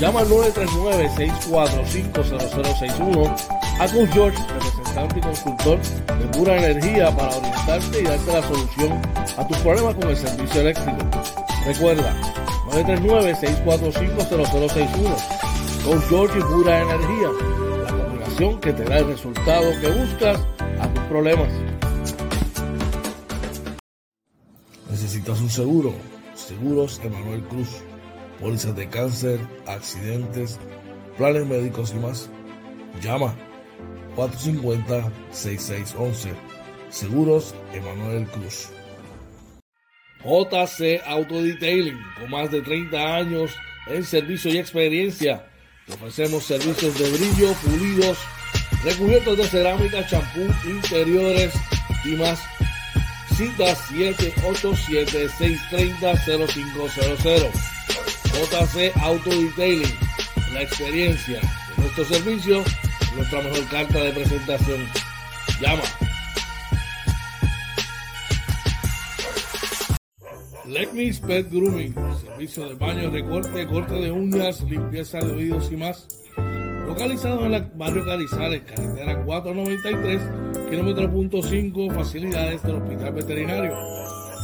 Llama al 939-645-0061 a Coach George, representante y consultor de pura energía para orientarte y darte la solución a tus problemas con el servicio eléctrico. Recuerda, 939-645-0061. Coach George y pura energía, la combinación que te da el resultado que buscas a tus problemas. ¿Necesitas un seguro? Seguros Emanuel Cruz. Pólizas de cáncer, accidentes, planes médicos y más. Llama 450-6611. Seguros Emanuel Cruz. JC Auto Detailing, con más de 30 años en servicio y experiencia. Ofrecemos servicios de brillo, pulidos, recubiertos de cerámica, champú, interiores y más. Cita 787-630-0500. JC Auto Detailing. La experiencia de nuestro servicio, nuestra mejor carta de presentación. Llama. Lecnis Pet Grooming, servicio de baño, recorte, corte de uñas, limpieza de oídos y más. Localizado en el barrio Carizales, carretera 493, kilómetro punto 5, facilidades del Hospital Veterinario.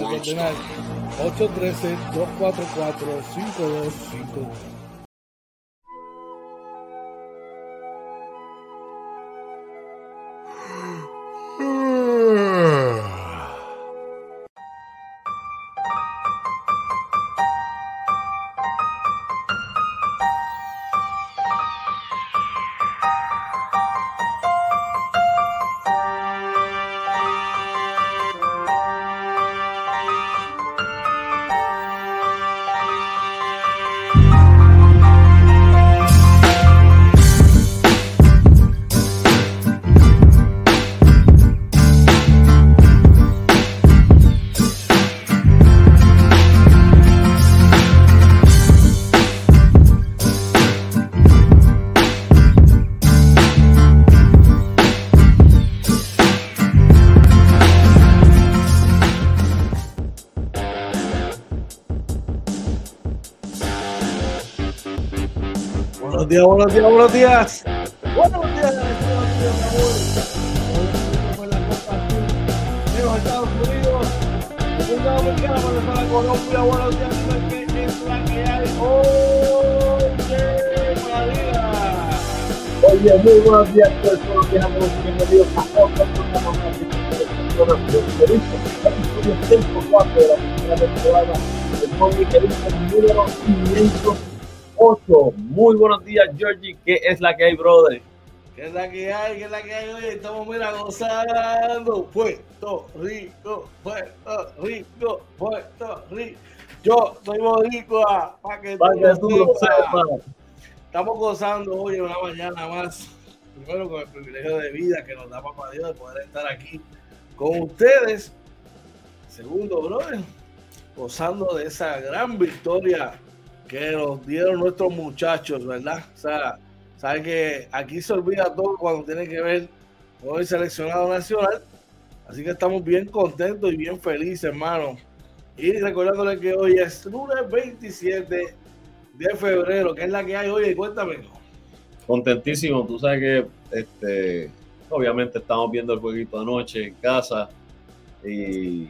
ordenar 813-244-5251. Días, buenos días, buenos días. Buenos días, la Estados Unidos. República Dominicana para Colombia. Buenos días, ¿qué es la que hay? Oye, María. Oye, muy buenos días los que nos bienvenidos a otro programa más de Episodio 104 de la primera temporada del Móvil número 500 8. Muy buenos días, Georgie. ¿Qué es la que hay, brother? ¿Qué es la que hay? ¿Qué es la que hay hoy? Estamos, mira, gozando. Puerto Rico, Puerto Rico, Puerto Rico. Yo soy boricua, para que, pa que tú lo sepas. Estamos gozando hoy una mañana más. Primero con el privilegio de vida que nos da Papá Dios de poder estar aquí con ustedes. Segundo, brother, gozando de esa gran victoria que nos dieron nuestros muchachos, ¿verdad? O sea, saben que aquí se olvida todo cuando tiene que ver con el seleccionado nacional. Así que estamos bien contentos y bien felices, hermano. Y recordándole que hoy es lunes 27 de febrero, que es la que hay hoy. Cuéntame. Contentísimo, tú sabes que este, obviamente estamos viendo el jueguito anoche en casa y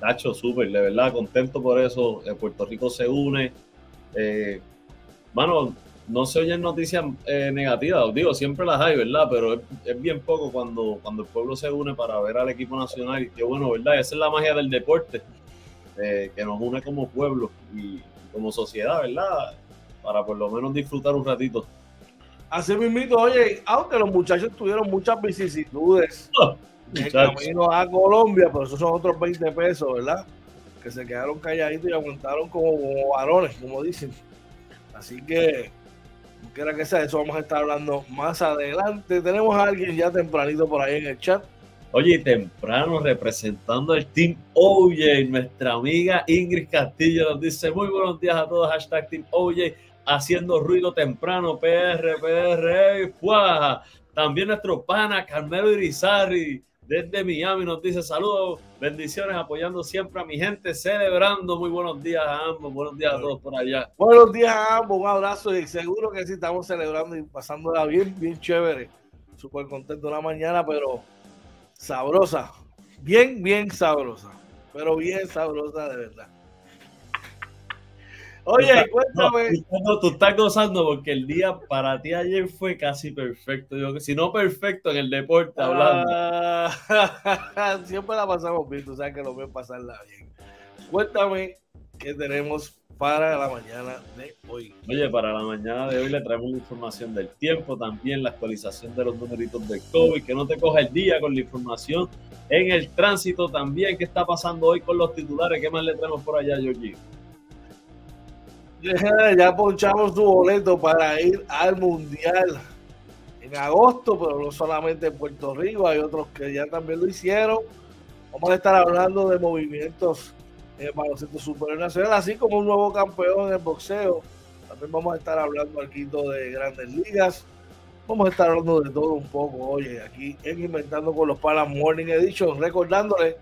Tacho, súper, de verdad, contento por eso. Puerto Rico se une, eh, mano, no se oyen noticias eh, negativas, digo, siempre las hay, ¿verdad? Pero es, bien poco cuando, cuando el pueblo se une para ver al equipo nacional. Y qué bueno, ¿verdad? Esa es la magia del deporte, eh, que nos une como pueblo y como sociedad, ¿verdad? Para por lo menos disfrutar un ratito. Así mismo, oye, aunque los muchachos tuvieron muchas vicisitudes en camino a Colombia, pero esos son otros 20 pesos, ¿verdad? Que se quedaron calladitos y aguantaron como, varones, como dicen. Así que quiera que sea, eso vamos a estar hablando más adelante. Tenemos a alguien ya tempranito por ahí en el chat. Oye, temprano representando el Team OJ, nuestra amiga Ingrid Castillo nos dice muy buenos días a todos, hashtag Team OJ, haciendo ruido temprano, PR, PR, ¡fuah! También nuestro pana Carmelo Irizarri desde Miami nos dice saludos, bendiciones, apoyando siempre a mi gente, celebrando. Muy buenos días a ambos, buenos días a todos por allá. Buenos días a ambos, un abrazo y seguro que sí estamos celebrando y pasándola bien, bien chévere. Súper contento la mañana, pero sabrosa, bien, bien sabrosa, pero bien sabrosa de verdad. Oye, cuéntame. No, tú estás gozando porque el día para ti ayer fue casi perfecto. Yo, si no perfecto en el deporte hablando. Ah, siempre la pasamos bien, tú sabes que lo veo pasarla bien. Cuéntame qué tenemos para la mañana de hoy. Oye, para la mañana de hoy le traemos la información del tiempo, también la actualización de los numeritos del COVID, que no te coja el día con la información en el tránsito también, qué está pasando hoy con los titulares, qué más le traemos por allá, Georgie. Ya ponchamos su boleto para ir al Mundial en agosto, pero no solamente en Puerto Rico, hay otros que ya también lo hicieron. Vamos a estar hablando de movimientos en el baloncesto superior nacional, así como un nuevo campeón en el boxeo. También vamos a estar hablando aquí de grandes ligas. Vamos a estar hablando de todo un poco, oye, aquí en Inventando con los Palas Morning Edition, recordándole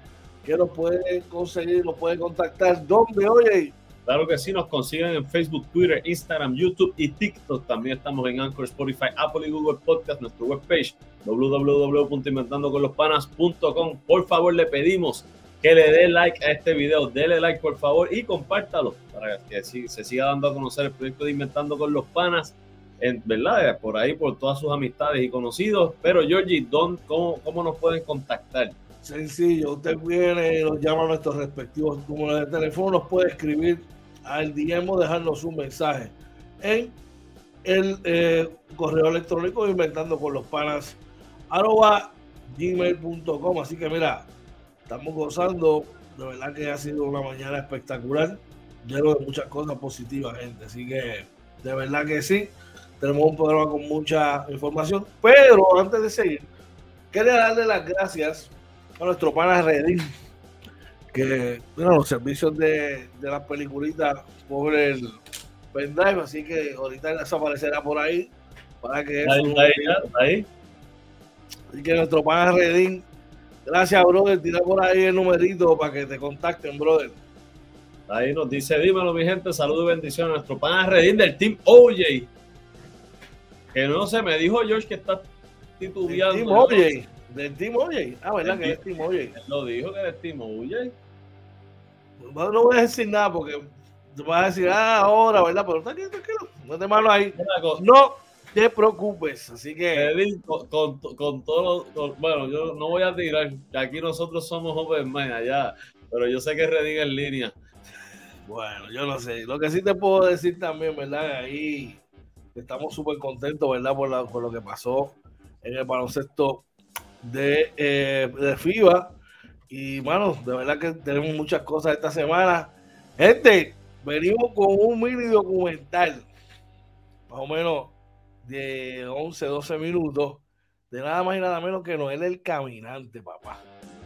que los pueden conseguir, los pueden contactar donde, oye, Claro que sí, nos consiguen en Facebook, Twitter, Instagram, YouTube y TikTok. También estamos en Anchor, Spotify, Apple y Google Podcast, nuestra webpage www.inventandoconlospanas.com. Por favor, le pedimos que le dé like a este video, dele like por favor y compártalo para que se siga dando a conocer el proyecto de Inventando con los Panas, ¿verdad? Por ahí, por todas sus amistades y conocidos. Pero, Georgie, ¿cómo, ¿cómo nos pueden contactar? Sencillo, usted viene, nos llama a nuestros respectivos números de teléfono, nos puede escribir al DM dejarnos un mensaje en el eh, correo electrónico inventando con los panas arroba gmail.com. Así que mira, estamos gozando. De verdad que ha sido una mañana espectacular, lleno de muchas cosas positivas, gente. Así que de verdad que sí, tenemos un programa con mucha información. Pero antes de seguir, quería darle las gracias a nuestro pana Redín que bueno, los servicios de, de las peliculitas por el pendrive, así que ahorita desaparecerá por ahí para que ahí, ahí, ahí. Así que nuestro pana Redín, gracias brother, tira por ahí el numerito para que te contacten, brother. Ahí nos dice, dímelo mi gente, saludos y bendiciones a nuestro pana Redín del Team OJ. Que no sé, me dijo George que está titubeando. Team OJ, del Team OJ. Ah, ¿verdad que es Team OJ? Lo dijo que es Team OJ. No, no voy a decir nada porque tú vas a decir, ah, ahora, ¿verdad? Pero tranquilo, tranquilo, no te malo ahí. No te preocupes, así que. Con, con, con todo, con, bueno, yo no voy a tirar, aquí nosotros somos open mind allá, pero yo sé que Redín en línea. Bueno, yo no sé. Lo que sí te puedo decir también, ¿verdad? Ahí estamos súper contentos, ¿verdad? Por, la, por lo que pasó en el baloncesto de, eh, de FIBA. Y, mano, de verdad que tenemos muchas cosas esta semana. Gente, venimos con un mini documental, más o menos de 11, 12 minutos, de nada más y nada menos que Noel el Caminante, papá.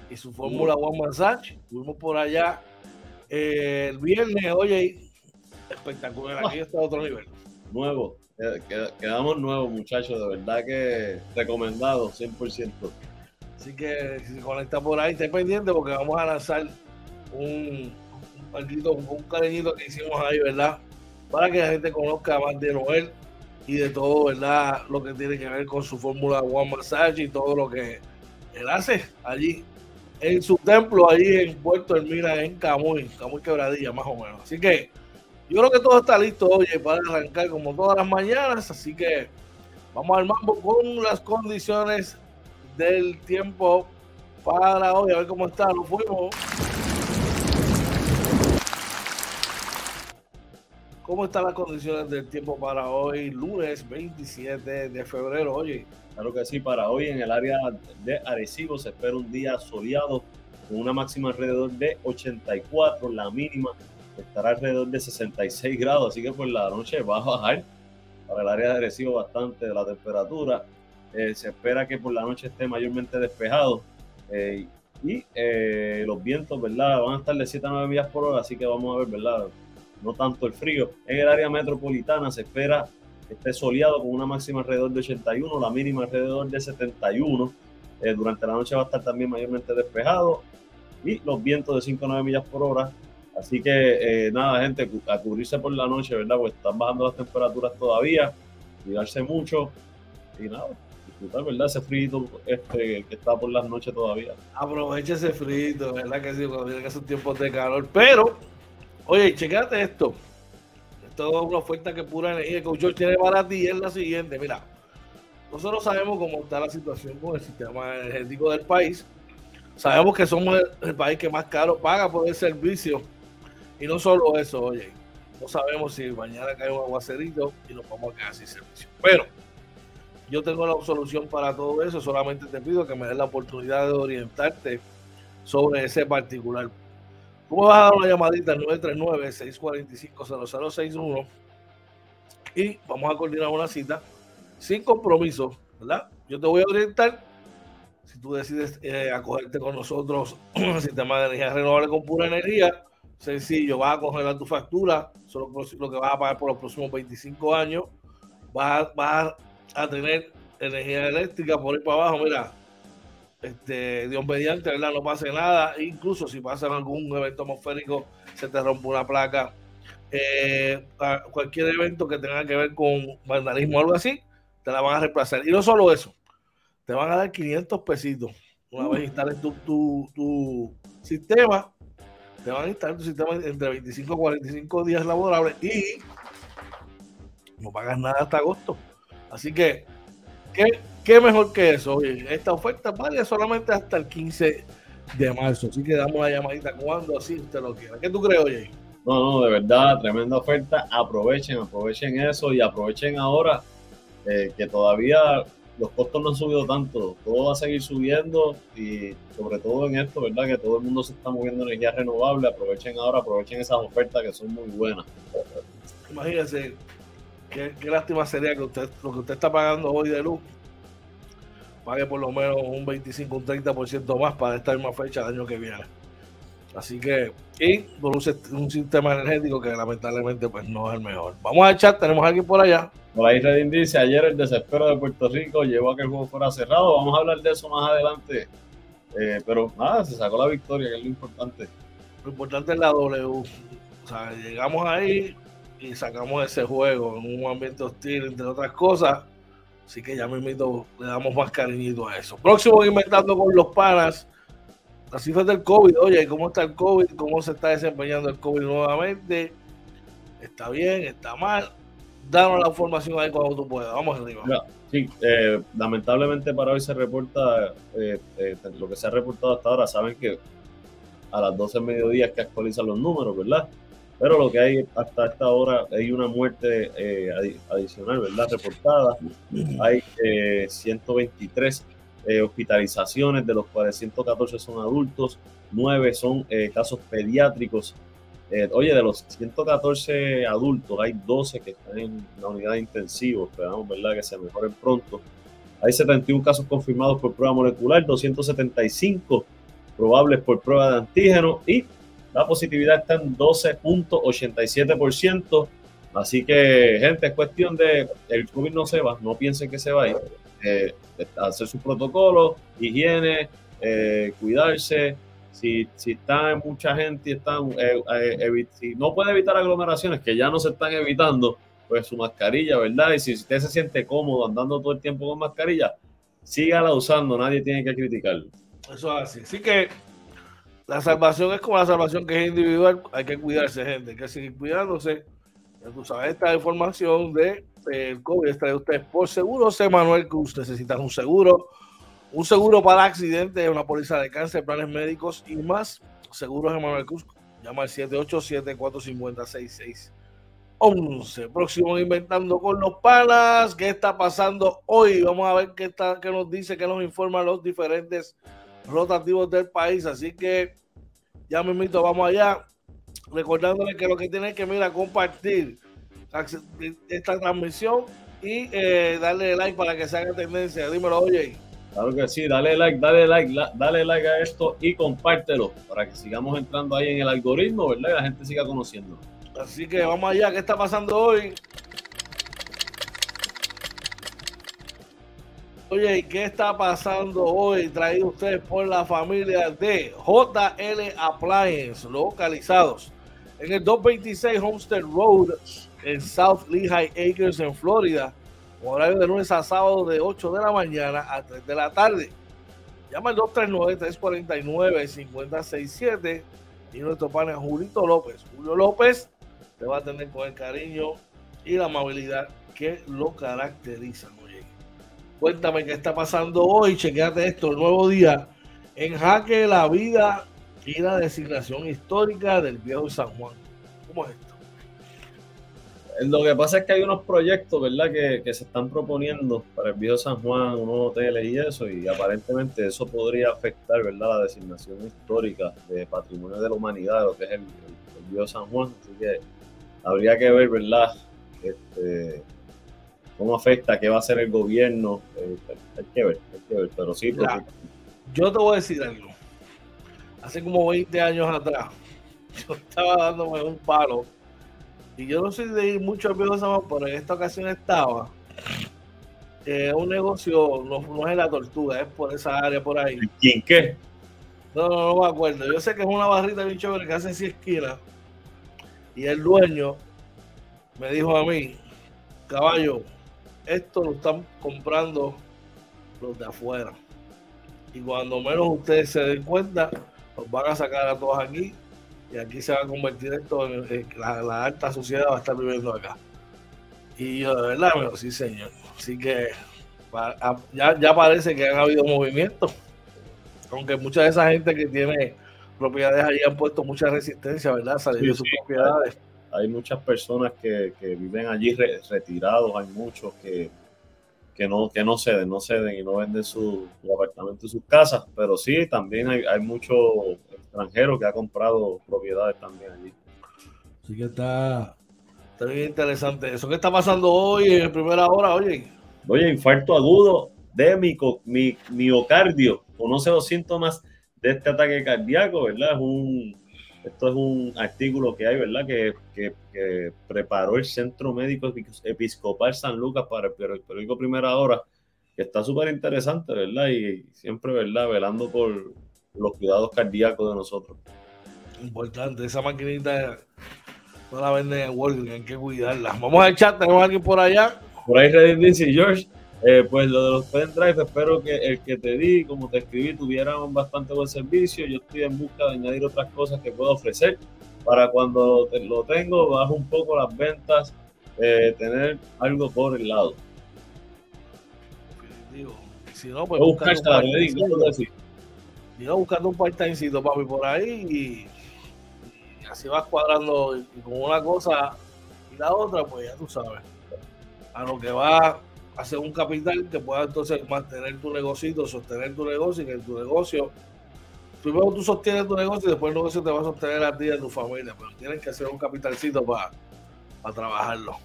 Y su fórmula One Massage. Fuimos por allá eh, el viernes, oye, espectacular. Aquí está otro nivel. Nuevo. Quedamos nuevos, muchachos. De verdad que recomendado, 100%. Así que si se conecta por ahí, esté pendiente porque vamos a lanzar un, un, un cariñito que hicimos ahí, ¿verdad? Para que la gente conozca más de Noel y de todo, ¿verdad? Lo que tiene que ver con su fórmula One Massage y todo lo que él hace allí en su templo, allí en Puerto Hermina, en Camuy, Camuy Quebradilla, más o menos. Así que yo creo que todo está listo, oye, para arrancar como todas las mañanas. Así que vamos al mambo con las condiciones del tiempo para hoy. A ver cómo está, lo fuimos. ¿Cómo están las condiciones del tiempo para hoy, lunes 27 de febrero? Oye. Claro que sí, para hoy en el área de Arecibo se espera un día soleado con una máxima alrededor de 84, la mínima estará alrededor de 66 grados, así que por la noche va a bajar para el área de Recibo bastante la temperatura. Eh, se espera que por la noche esté mayormente despejado eh, y eh, los vientos, ¿verdad? Van a estar de 7 a 9 millas por hora, así que vamos a ver, ¿verdad? No tanto el frío. En el área metropolitana se espera que esté soleado con una máxima alrededor de 81, la mínima alrededor de 71. durante la noche va a estar también mayormente despejado y los vientos de 5 a 9 millas por hora. Así que nada, gente, a cubrirse por la noche, ¿verdad? Pues están bajando las temperaturas todavía, cuidarse mucho y nada, disfrutar, ¿verdad? Ese frito este, que está por las noches todavía. Aprovecha ese frito, ¿verdad? Que sí, cuando vienen esos tiempos de calor. Pero, oye, checate esto. Esto es una oferta que pura energía que tiene para ti es la siguiente. Mira, nosotros sabemos cómo está la situación con el sistema energético del país. Sabemos que somos el, país que más caro paga por el servicio. Y no solo eso, oye, no sabemos si mañana cae un aguacerito y nos vamos a quedar sin servicio. Pero yo tengo la solución para todo eso, solamente te pido que me des la oportunidad de orientarte sobre ese particular. Tú me vas a dar una llamadita al 939-645-0061 y vamos a coordinar una cita sin compromiso, ¿verdad? Yo te voy a orientar. Si tú decides eh, acogerte con nosotros al sistema de energía renovable con pura energía, sencillo, vas a congelar tu factura, solo lo que vas a pagar por los próximos 25 años, vas vas a tener energía eléctrica por ir para abajo, mira, este, Dios mediante, ¿verdad? No pase nada, incluso si pasa algún evento atmosférico, se te rompe una placa, eh, cualquier evento que tenga que ver con vandalismo o algo así, te la van a reemplazar. Y no solo eso, te van a dar 500 pesitos una vez instales tu, tu, tu sistema, te van a instalar tu sistema entre 25 y 45 días laborables y no pagas nada hasta agosto. Así que, ¿qué, mejor que eso? esta oferta vale solamente hasta el 15 de marzo. Así que damos la llamadita cuando así usted lo quiera. ¿Qué tú crees, oye? No, no, de verdad, tremenda oferta. Aprovechen, aprovechen eso y aprovechen ahora eh, que todavía los costos no han subido tanto. Todo va a seguir subiendo y sobre todo en esto, ¿verdad? Que todo el mundo se está moviendo energía renovable. Aprovechen ahora, aprovechen esas ofertas que son muy buenas. Imagínense, Qué, lástima sería que usted, lo que usted está pagando hoy de luz, pague por lo menos un 25, un 30% más para esta misma fecha del año que viene. Así que, y por un, sistema energético que lamentablemente pues no es el mejor. Vamos a echar, tenemos a alguien por allá. Por ahí Redin dice, ayer el desespero de Puerto Rico llevó a que el juego fuera cerrado. Vamos a hablar de eso más adelante. Eh, pero nada, se sacó la victoria, que es lo importante. Lo importante es la W. O sea, llegamos ahí, y sacamos ese juego en un ambiente hostil, entre otras cosas. Así que ya me le damos más cariñito a eso. Próximo inventando con los panas. Las cifras del COVID. Oye, ¿cómo está el COVID? ¿Cómo se está desempeñando el COVID nuevamente? ¿Está bien? ¿Está mal? Danos la información ahí cuando tú puedas. Vamos arriba. sí, eh, lamentablemente para hoy se reporta eh, eh, lo que se ha reportado hasta ahora. Saben que a las 12 mediodía que actualizan los números, ¿verdad? Pero lo que hay hasta esta hora, hay una muerte eh, adicional, ¿verdad? Reportada. Hay 123 eh, eh, hospitalizaciones, de los cuales 114 son adultos, 9 son casos pediátricos. oye, de los 114 adultos, hay 12 que están en la unidad de intensivos. Esperamos, ¿verdad?, que se mejoren pronto. Hay 71 casos confirmados por prueba molecular, 275 probables por prueba de antígeno y la positividad está en 12.87%. Así que, gente, es cuestión de. El COVID no se va, no piensen que se va a ir. Eh, hacer su protocolo, higiene, eh, cuidarse. Si, si está mucha gente y están, eh, si no puede evitar aglomeraciones, que ya no se están evitando, pues su mascarilla, ¿verdad? Y si usted se siente cómodo andando todo el tiempo con mascarilla, sígala usando, nadie tiene que criticarlo. Eso es así. Así que la salvación es como la salvación que es individual, hay que cuidarse, gente, hay que seguir cuidándose. Ya tú esta información de el COVID está de ustedes por seguro. Sé Manuel Cruz, necesitan un seguro, un seguro para accidentes, una póliza de cáncer, planes médicos y más. Seguros de Manuel Cruz, llama al 787-450-6611. Próximo Inventando con los Panas. ¿Qué está pasando hoy? Vamos a ver qué, está, qué nos dice, qué nos informan los diferentes rotativos del país. Así que ya me invito, vamos allá. Recordándole que lo que tienen que, mira, compartir esta transmisión y eh, darle like para que se haga tendencia. Dímelo, oye. Claro que sí, dale like, dale like, dale like a esto y compártelo para que sigamos entrando ahí en el algoritmo, ¿verdad? Y la gente siga conociendo. Así que vamos allá, ¿qué está pasando hoy? Oye, ¿y qué está pasando hoy? Traído ustedes por la familia de JL Appliance, localizados en el 226 Homestead Road en South Lehigh Acres, en Florida. Horario de lunes a sábado de 8 de la mañana a 3 de la tarde. Llama al 239-349-5067 y nuestro pana Julito López. Julio López te va a tener con el cariño y la amabilidad que lo caracterizan. Cuéntame qué está pasando hoy. Chequeate esto, el nuevo día en jaque la vida y la designación histórica del viejo San Juan. ¿Cómo es esto? Lo que pasa es que hay unos proyectos, ¿verdad?, que, que, se están proponiendo para el viejo San Juan, unos hoteles y eso, y aparentemente eso podría afectar, ¿verdad?, la designación histórica de patrimonio de la humanidad, lo que es el, viejo San Juan. Así que habría que ver, ¿verdad?, este, cómo afecta, qué va a hacer el gobierno. Eh, hay que ver, hay que ver, pero sí. yo te voy a decir algo. Hace como 20 años atrás, yo estaba dándome un palo. Y yo no soy de ir mucho viejo San pero en esta ocasión estaba. Eh, un negocio, no, es la tortuga, es por esa área por ahí. ¿Quién qué? No, no, no me acuerdo. Yo sé que es una barrita bien chévere que hace 100 esquinas. Y el dueño me dijo a mí, caballo, esto lo están comprando los de afuera. Y cuando menos ustedes se den cuenta, los van a sacar a todos aquí y aquí se va a convertir esto en, la, alta sociedad va a estar viviendo acá. Y yo de verdad, pero sí señor. Así que ya, ya parece que han habido movimientos, aunque mucha de esa gente que tiene propiedades allí han puesto mucha resistencia, ¿verdad? Salir de sus propiedades hay muchas personas que, viven allí retirados, hay muchos que, que, no, que no ceden, no ceden y no venden su, apartamento y sus casas, pero sí, también hay, hay muchos extranjeros que han comprado propiedades también allí. Así que está, está bien interesante. ¿Eso qué está pasando hoy en primera hora, oye? Oye, infarto agudo de mi, mi, miocardio. Conoce los síntomas de este ataque cardíaco, ¿verdad? Es un esto es un artículo que hay, ¿verdad? Que, que, preparó el Centro Médico Episcopal San Lucas para el periódico Primera Hora, que está súper interesante, ¿verdad? Y siempre, ¿verdad? Velando por los cuidados cardíacos de nosotros. Importante, esa maquinita no la venden en Walgreens, hay que cuidarla. Vamos al chat, tenemos a alguien por allá. Por ahí Reddit dice, George, eh, pues lo de los pendrive, espero que el que te di, como te escribí, tuviera bastante buen servicio. Yo estoy en busca de añadir otras cosas que puedo ofrecer para cuando lo tengo, bajo un poco las ventas, eh, tener algo por el lado. Si no, pues buscando un buscando un part-timecito, papi, por ahí y, así vas cuadrando con una cosa y la otra, pues ya tú sabes. A lo que va hacer un capital que pueda entonces mantener tu negocio, sostener tu negocio y que tu negocio, primero tú sostienes tu negocio y después el negocio te va a sostener a ti y a tu familia, pero tienes que hacer un capitalcito para, para trabajarlo.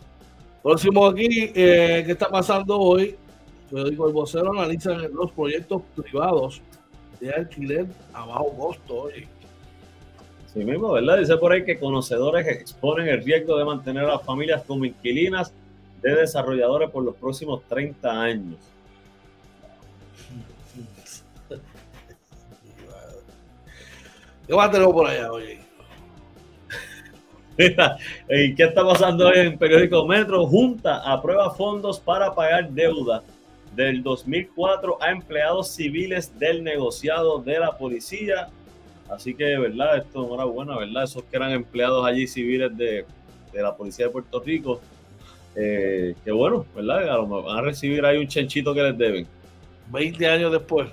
Próximo aquí, eh, ¿qué está pasando hoy? Yo digo, el vocero analiza los proyectos privados de alquiler a bajo costo hoy. Sí mismo, ¿verdad? Dice por ahí que conocedores exponen el riesgo de mantener a las familias como inquilinas de desarrolladores por los próximos 30 años. ¿Qué más tenemos por allá, oye? ¿Y qué está pasando hoy en Periódico Metro? Junta aprueba fondos para pagar deuda del 2004 a empleados civiles del negociado de la policía. Así que, ¿verdad? Esto enhorabuena, ¿verdad? Esos que eran empleados allí civiles de, de la policía de Puerto Rico eh, que bueno, ¿verdad? A lo mejor van a recibir ahí un chanchito que les deben. 20 años después.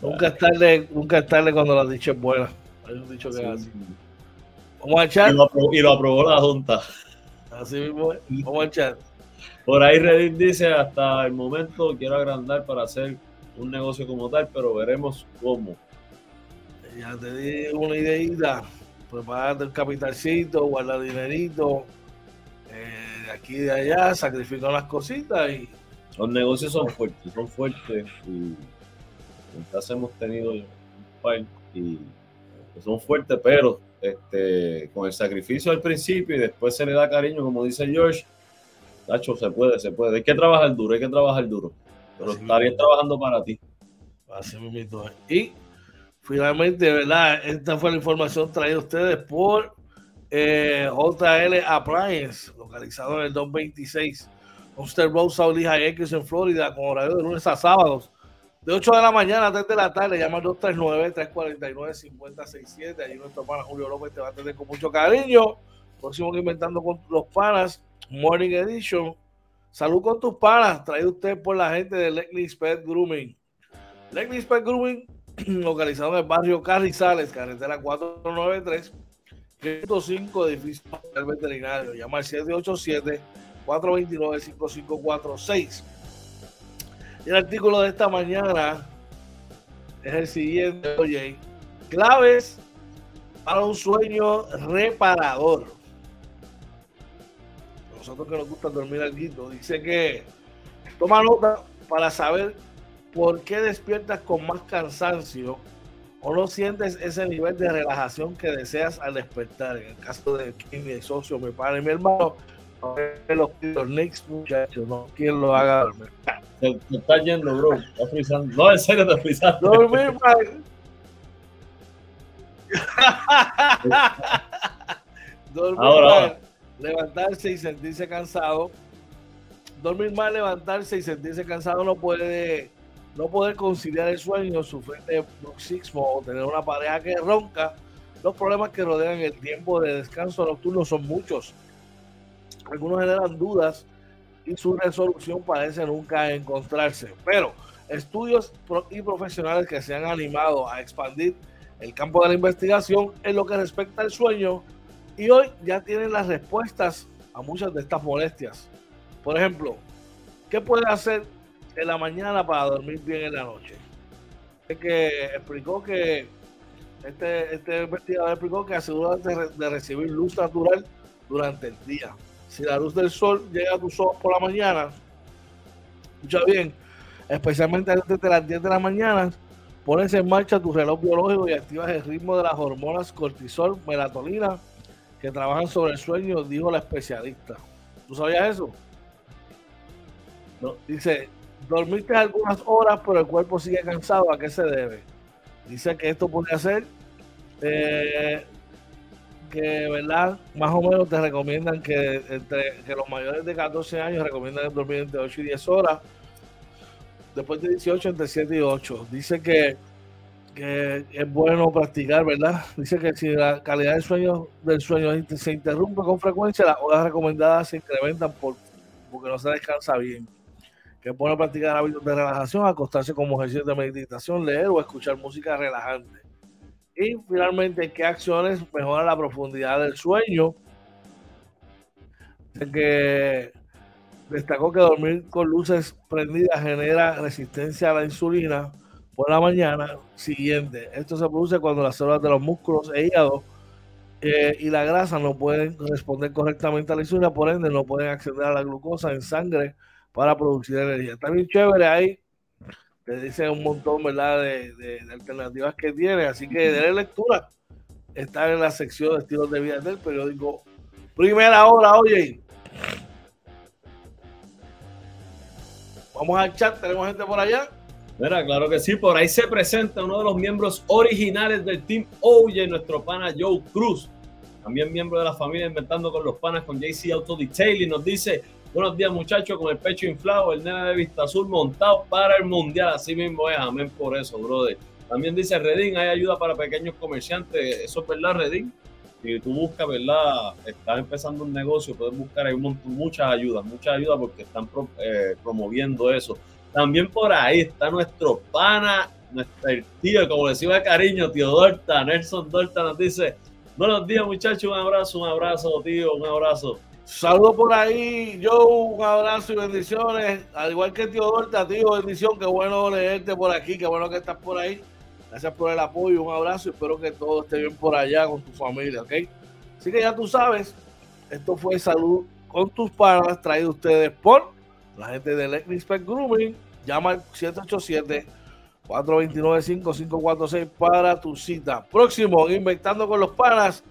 Nunca es tarde, nunca es tarde cuando la dicha es buena. Hay un dicho que es así. Vamos a echar. Y lo, aprobó, la Junta. Así mismo Vamos a echar. Por ahí Reddit dice, hasta el momento quiero agrandar para hacer un negocio como tal, pero veremos cómo. Ya te di una ideita, prepárate el capitalcito, guarda dinerito, de aquí y de allá, sacrificando las cositas y... Los negocios son fuertes, son fuertes y en hemos tenido un par y son fuertes, pero este, con el sacrificio al principio y después se le da cariño, como dice George, Tacho, se puede, se puede. Hay que trabajar duro, hay que trabajar duro. Pero estaría trabajando para ti. Así mismo. Y finalmente, ¿verdad? Esta fue la información traída a ustedes por eh, JL Appliance, localizado en el 226 Monster Road, South Lehigh X en Florida, con horario de lunes a sábados. De 8 de la mañana a 3 de la tarde, llama al 239-349-5067. Allí nuestro pana Julio López te va a atender con mucho cariño. Próximo Inventando con los Panas, Morning Edition. Salud con tus panas, traído usted por la gente de Leckley Pet Grooming. Leckley Pet Grooming, localizado en el barrio Carrizales, carretera 493, 105, edificio del veterinario. Llama al 787-429-5546. Y el artículo de esta mañana es el siguiente, oye, claves para un sueño reparador. Nosotros que nos gusta dormir al guito, dice que toma nota para saber por qué despiertas con más cansancio o no sientes ese nivel de relajación que deseas al despertar. En el caso de mi socio, mi padre mi hermano, los, los Knicks, muchachos, no, quien lo haga dormir. Se, está yendo, bro. Está frizando. No, en serio, está frizando. Dormir mal. Dormir mal. Levantarse y sentirse cansado. Dormir mal, levantarse y sentirse cansado no puede no poder conciliar el sueño, sufrir de bruxismo o tener una pareja que ronca. Los problemas que rodean el tiempo de descanso nocturno son muchos. Algunos generan dudas y su resolución parece nunca encontrarse. Pero estudios y profesionales que se han animado a expandir el campo de la investigación en lo que respecta al sueño y hoy ya tienen las respuestas a muchas de estas molestias. Por ejemplo, ¿qué puede hacer en la mañana para dormir bien en la noche? Es que explicó que este, este investigador explicó que asegura de recibir luz natural durante el día si la luz del sol llega a tus ojos por la mañana, escucha bien, especialmente desde las 10 de la mañana, pones en marcha tu reloj biológico y activas el ritmo de las hormonas cortisol, melatonina, que trabajan sobre el sueño, dijo la especialista. ¿Tú sabías eso? No. Dice, dormiste algunas horas, pero el cuerpo sigue cansado. ¿A qué se debe? Dice que esto puede ser eh, que, ¿verdad? Más o menos te recomiendan que entre que los mayores de 14 años recomiendan dormir entre 8 y 10 horas. Después de 18, entre 7 y 8. Dice que, que es bueno practicar, ¿verdad? Dice que si la calidad del sueño, del sueño se interrumpe con frecuencia, las horas recomendadas se incrementan por, porque no se descansa bien. Que bueno practicar hábitos de relajación, acostarse como ejercicio de meditación, leer o escuchar música relajante y finalmente, ¿qué acciones mejoran la profundidad del sueño? que destacó que dormir con luces prendidas genera resistencia a la insulina por la mañana siguiente. Esto se produce cuando las células de los músculos e hígado eh, y la grasa no pueden responder correctamente a la insulina, por ende no pueden acceder a la glucosa en sangre para producir energía. Está bien chévere ahí te dice un montón, ¿verdad?, de, alternativas que tiene. Así que de lectura. Está en la sección de estilos de vida del periódico Primera Hora, oye. Vamos al chat, tenemos gente por allá. Mira, claro que sí, por ahí se presenta uno de los miembros originales del Team Oye, nuestro pana Joe Cruz, también miembro de la familia Inventando con los Panas con JC Auto Detailing, nos dice, Buenos días, muchachos, con el pecho inflado, el nene de Vista Azul montado para el mundial. Así mismo es, amén por eso, brother. También dice Redín, hay ayuda para pequeños comerciantes. Eso es verdad, Redín. Si tú buscas, ¿verdad? Estás empezando un negocio, puedes buscar ahí muchas ayudas, muchas ayudas porque están eh, promoviendo eso. También por ahí está nuestro pana, nuestro tío, como decía de cariño, tío Dorta, Nelson Dorta nos dice, buenos días muchachos, un abrazo, un abrazo, tío, un abrazo. Saludos por ahí, yo un abrazo y bendiciones. Al igual que tío Dorta, tío, bendición. Qué bueno leerte por aquí, qué bueno que estás por ahí. Gracias por el apoyo, un abrazo. Espero que todo esté bien por allá con tu familia, ¿ok? Así que ya tú sabes, esto fue salud con tus panas, traído ustedes por la gente de Electric Spec Grooming. Llama al 787-429-5546 para tu cita. Próximo, Inventando con los panas.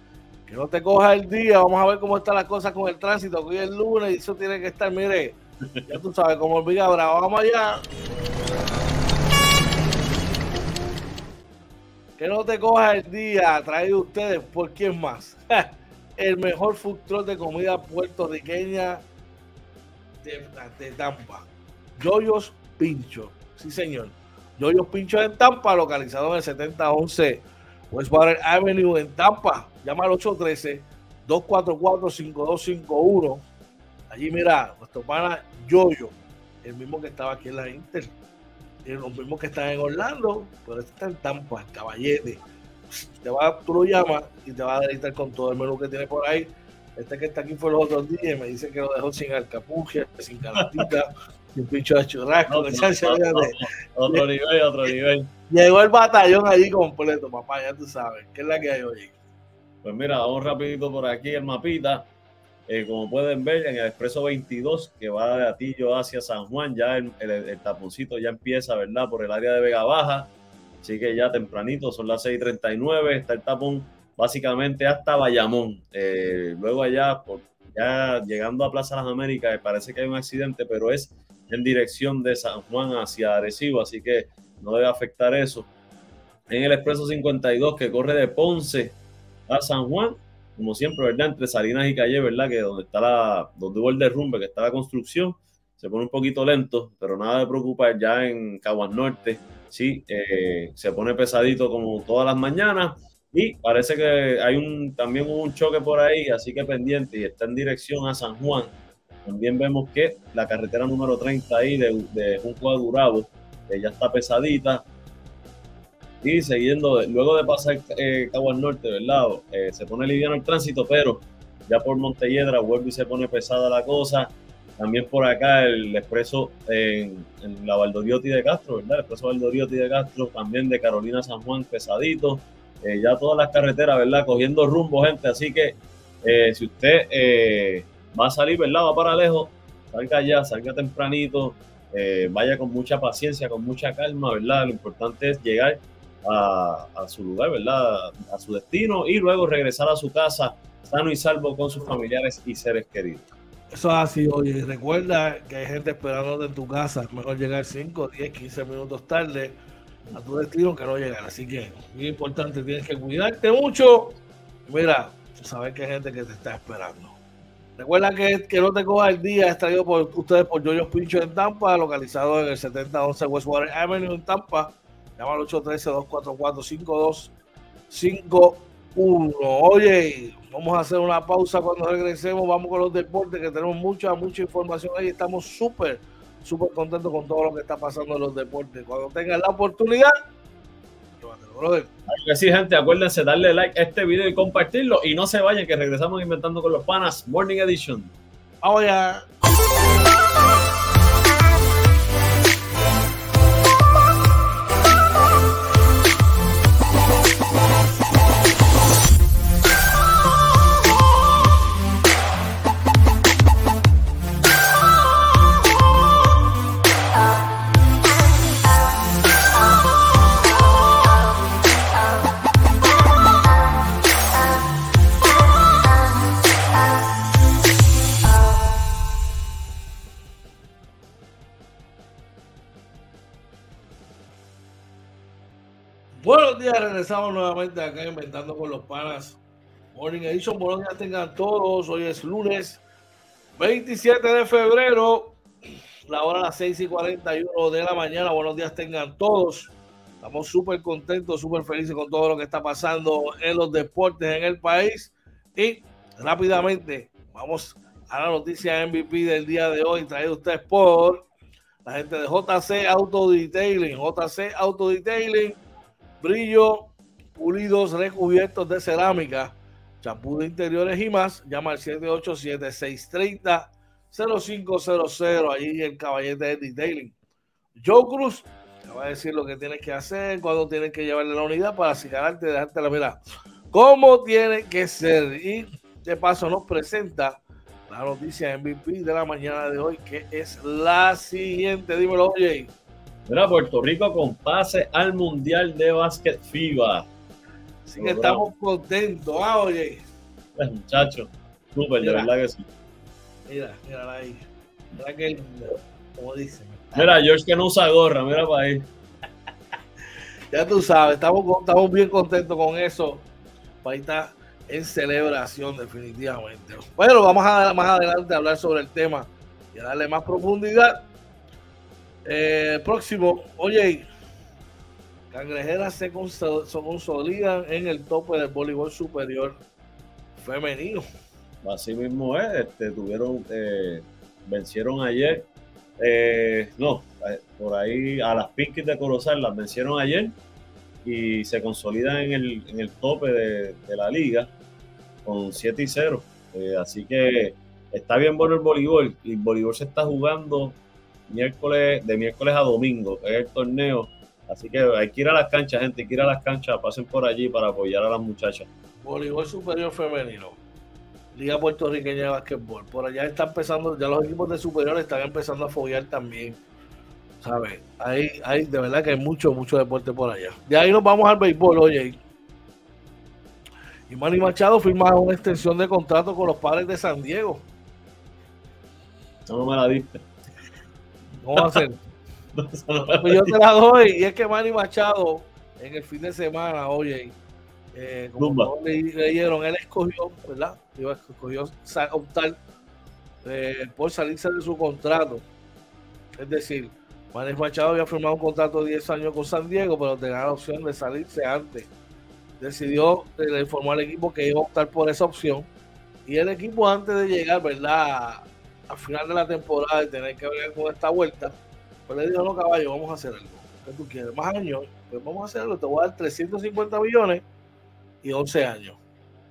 Que no te coja el día. Vamos a ver cómo están las cosas con el tránsito. Hoy es lunes y eso tiene que estar, mire, ya tú sabes, como el Bravo. Vamos allá. Que no te coja el día, traído ustedes por quién más. el mejor food truck de comida puertorriqueña de, de Tampa. Yoyos Pincho. Sí, señor. Yoyos Pincho en Tampa, localizado en el 7011 Westwater Avenue en Tampa. Llama al 813-244-5251. Allí, mira, nuestro pana Yoyo, el mismo que estaba aquí en la Inter los mismos que están en Orlando, pero este está en Tampa, Caballete. Te va, tú lo llamas y te va a deleitar con todo el menú que tiene por ahí. Este que está aquí fue los otros días y me dice que lo dejó sin alcapugia, sin calentita, sin pincho de churrasco. otro nivel, otro nivel. Llegó el batallón allí completo, papá, ya tú sabes. ¿Qué es la que hay hoy? Pues mira, vamos rapidito por aquí el mapita. Eh, como pueden ver, en el expreso 22 que va de Atillo hacia San Juan, ya el, taponcito ya empieza, ¿verdad? Por el área de Vega Baja. Así que ya tempranito, son las 6:39, está el tapón básicamente hasta Bayamón. Eh, luego allá, por, ya llegando a Plaza Las Américas, parece que hay un accidente, pero es en dirección de San Juan hacia Arecibo, así que no debe afectar eso. En el expreso 52 que corre de Ponce a San Juan, como siempre, ¿verdad? Entre Salinas y Calle, ¿verdad? Que donde está la, donde hubo el derrumbe, que está la construcción, se pone un poquito lento, pero nada de preocupar ya en Caguas Norte, sí, eh, se pone pesadito como todas las mañanas y parece que hay un, también hubo un choque por ahí, así que pendiente y está en dirección a San Juan. También vemos que la carretera número 30 ahí de, de Junco de Durabo, ya está pesadita, y siguiendo, luego de pasar eh, Norte, ¿verdad? Eh, se pone liviano el tránsito, pero ya por Montelledra vuelve y se pone pesada la cosa. También por acá el expreso en, la Valdoriotti de Castro, ¿verdad? El expreso Valdoriotti de Castro, también de Carolina San Juan, pesadito. Eh, ya todas las carreteras, ¿verdad? Cogiendo rumbo, gente. Así que si usted va a salir, ¿verdad? Va para lejos, salga ya, salga tempranito, vaya con mucha paciencia, con mucha calma, ¿verdad? Lo importante es llegar a, su lugar, ¿verdad? A su destino y luego regresar a su casa sano y salvo con sus familiares y seres queridos. Eso es así, oye, recuerda que hay gente esperándote en tu casa, mejor llegar 5, 10, 15 minutos tarde a tu destino que no llegar, así que muy importante, tienes que cuidarte mucho, mira, sabes que hay gente que te está esperando. Recuerda que, que no te coja el día, es traído por ustedes por Yoyos Pincho en Tampa, localizado en el 7011 Westwater Avenue en Tampa. Llama al 813-244-5251. Oye, vamos a hacer una pausa cuando regresemos. Vamos con los deportes, que tenemos mucha, mucha información ahí. Estamos súper, súper contentos con todo lo que está pasando en los deportes. Cuando tengan la oportunidad, brother. que sí, gente, acuérdense darle like a este video y compartirlo. Y no se vayan, que regresamos inventando con los panas. Morning Edition. Vamos ya. Regresamos nuevamente acá inventando con los panas. Morning Edition, días tengan todos. Hoy es lunes 27 de febrero, la hora a las 6 y 41 de la mañana. Buenos días tengan todos. Estamos súper contentos, súper felices con todo lo que está pasando en los deportes en el país. Y rápidamente vamos a la noticia MVP del día de hoy, traído ustedes por la gente de JC Auto Detailing. JC Auto Detailing brillo, pulidos recubiertos de cerámica, champú de interiores y más, llama al 787-630-0500, allí el caballete de detailing. Joe Cruz te va a decir lo que tienes que hacer, cuándo tienes que llevarle la unidad para acicalarte dejarte la mirada. Cómo tiene que ser. Y de paso nos presenta la noticia MVP de la mañana de hoy, que es la siguiente. Dímelo, oye. Mira, Puerto Rico con pase al Mundial de Básquet FIBA. Así que estamos contentos, ¿ah, oye? Pues, muchacho, súper, de verdad que sí. Mira, mira ahí. Mira que, como dicen. Mira, George que no usa gorra, mira para ahí. ya tú sabes, estamos, estamos bien contentos con eso. Ahí está en celebración, definitivamente. Bueno, vamos a más adelante a hablar sobre el tema y a darle más profundidad. Eh, próximo, oye, Cangrejeras se consolidan en el tope del voleibol superior femenino. Así mismo es, este, tuvieron, eh, vencieron ayer, eh, no, por ahí a las Pinkies de Corozal las vencieron ayer y se consolidan en el, en el tope de, la liga con 7 y 0. Eh, así que está bien bueno el voleibol y el voleibol se está jugando miércoles, de miércoles a domingo, es el torneo. Así que hay que ir a las canchas, gente, hay que ir a las canchas, pasen por allí para apoyar a las muchachas. Voleibol superior femenino, Liga Puertorriqueña de Básquetbol. Por allá están empezando, ya los equipos de superior están empezando a follar también. ¿Sabes? Hay, hay, de verdad que hay mucho, mucho deporte por allá. De ahí nos vamos al béisbol, oye. Y Manny Machado firma una extensión de contrato con los padres de San Diego. No, me la diste. ¿Cómo va a ser? Pues yo te la doy. Y es que Manny Machado, en el fin de semana, oye, eh, como le, leyeron, él escogió, ¿verdad? Escogió optar eh, por salirse de su contrato. Es decir, Manny Machado había firmado un contrato de 10 años con San Diego, pero tenía la opción de salirse antes decidió le informó al equipo que iba a optar por esa opción. Y el equipo antes de llegar, ¿verdad? Al final de la temporada y tener que ver con esta vuelta, pues le dijo, no caballo, vamos a hacer algo. ¿Qué tú quieres? Más años, pues vamos a hacer algo, te voy a dar 350 millones y 11 años.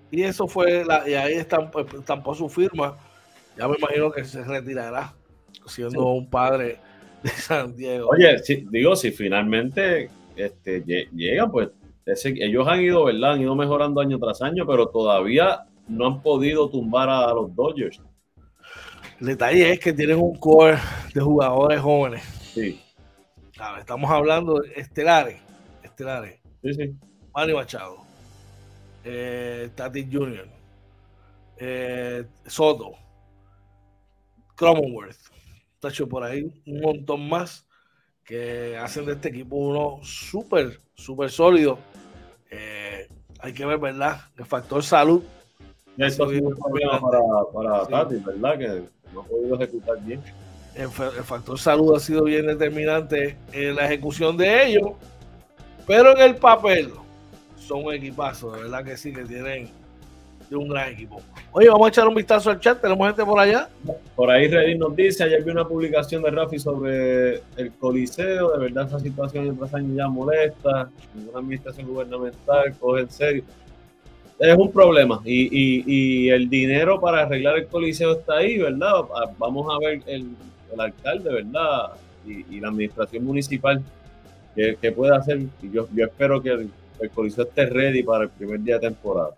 Y eso fue, la, y ahí estampó, estampó su firma. Ya me imagino que se retirará siendo un padre de San Diego. Oye, digo, si finalmente este, llega, pues ellos han ido, ¿verdad? Han ido mejorando año tras año, pero todavía no han podido tumbar a los Dodgers. El detalle es que tienen un core de jugadores jóvenes. Sí. estamos hablando de estelares. Estelares. Sí, sí. Manny Machado. Eh, Tati Jr. Eh, Soto. Cromwell. Tacho por ahí un montón más que hacen de este equipo uno súper, súper sólido eh, hay que ver, ¿verdad? El factor salud. Eso ha sido un problema para, para Tati, ¿verdad? Que no ha podido ejecutar bien. El, factor salud ha sido bien determinante en la ejecución de ellos, pero en el papel son un equipazo, de verdad que sí, que tienen de un gran equipo. Oye, vamos a echar un vistazo al chat. ¿Tenemos gente por allá? Por ahí Reddy nos dice, ayer vi una publicación de Rafi sobre el Coliseo, de verdad esa situación en tres años ya molesta, ninguna administración gubernamental coge en serio. Es un problema y, y, el dinero para arreglar el Coliseo está ahí, ¿verdad? Ah, vamos a ver el, el alcalde, ¿verdad? Y, la administración municipal que, puede hacer. Y yo, yo espero que el, el Coliseo esté ready para el primer día de temporada.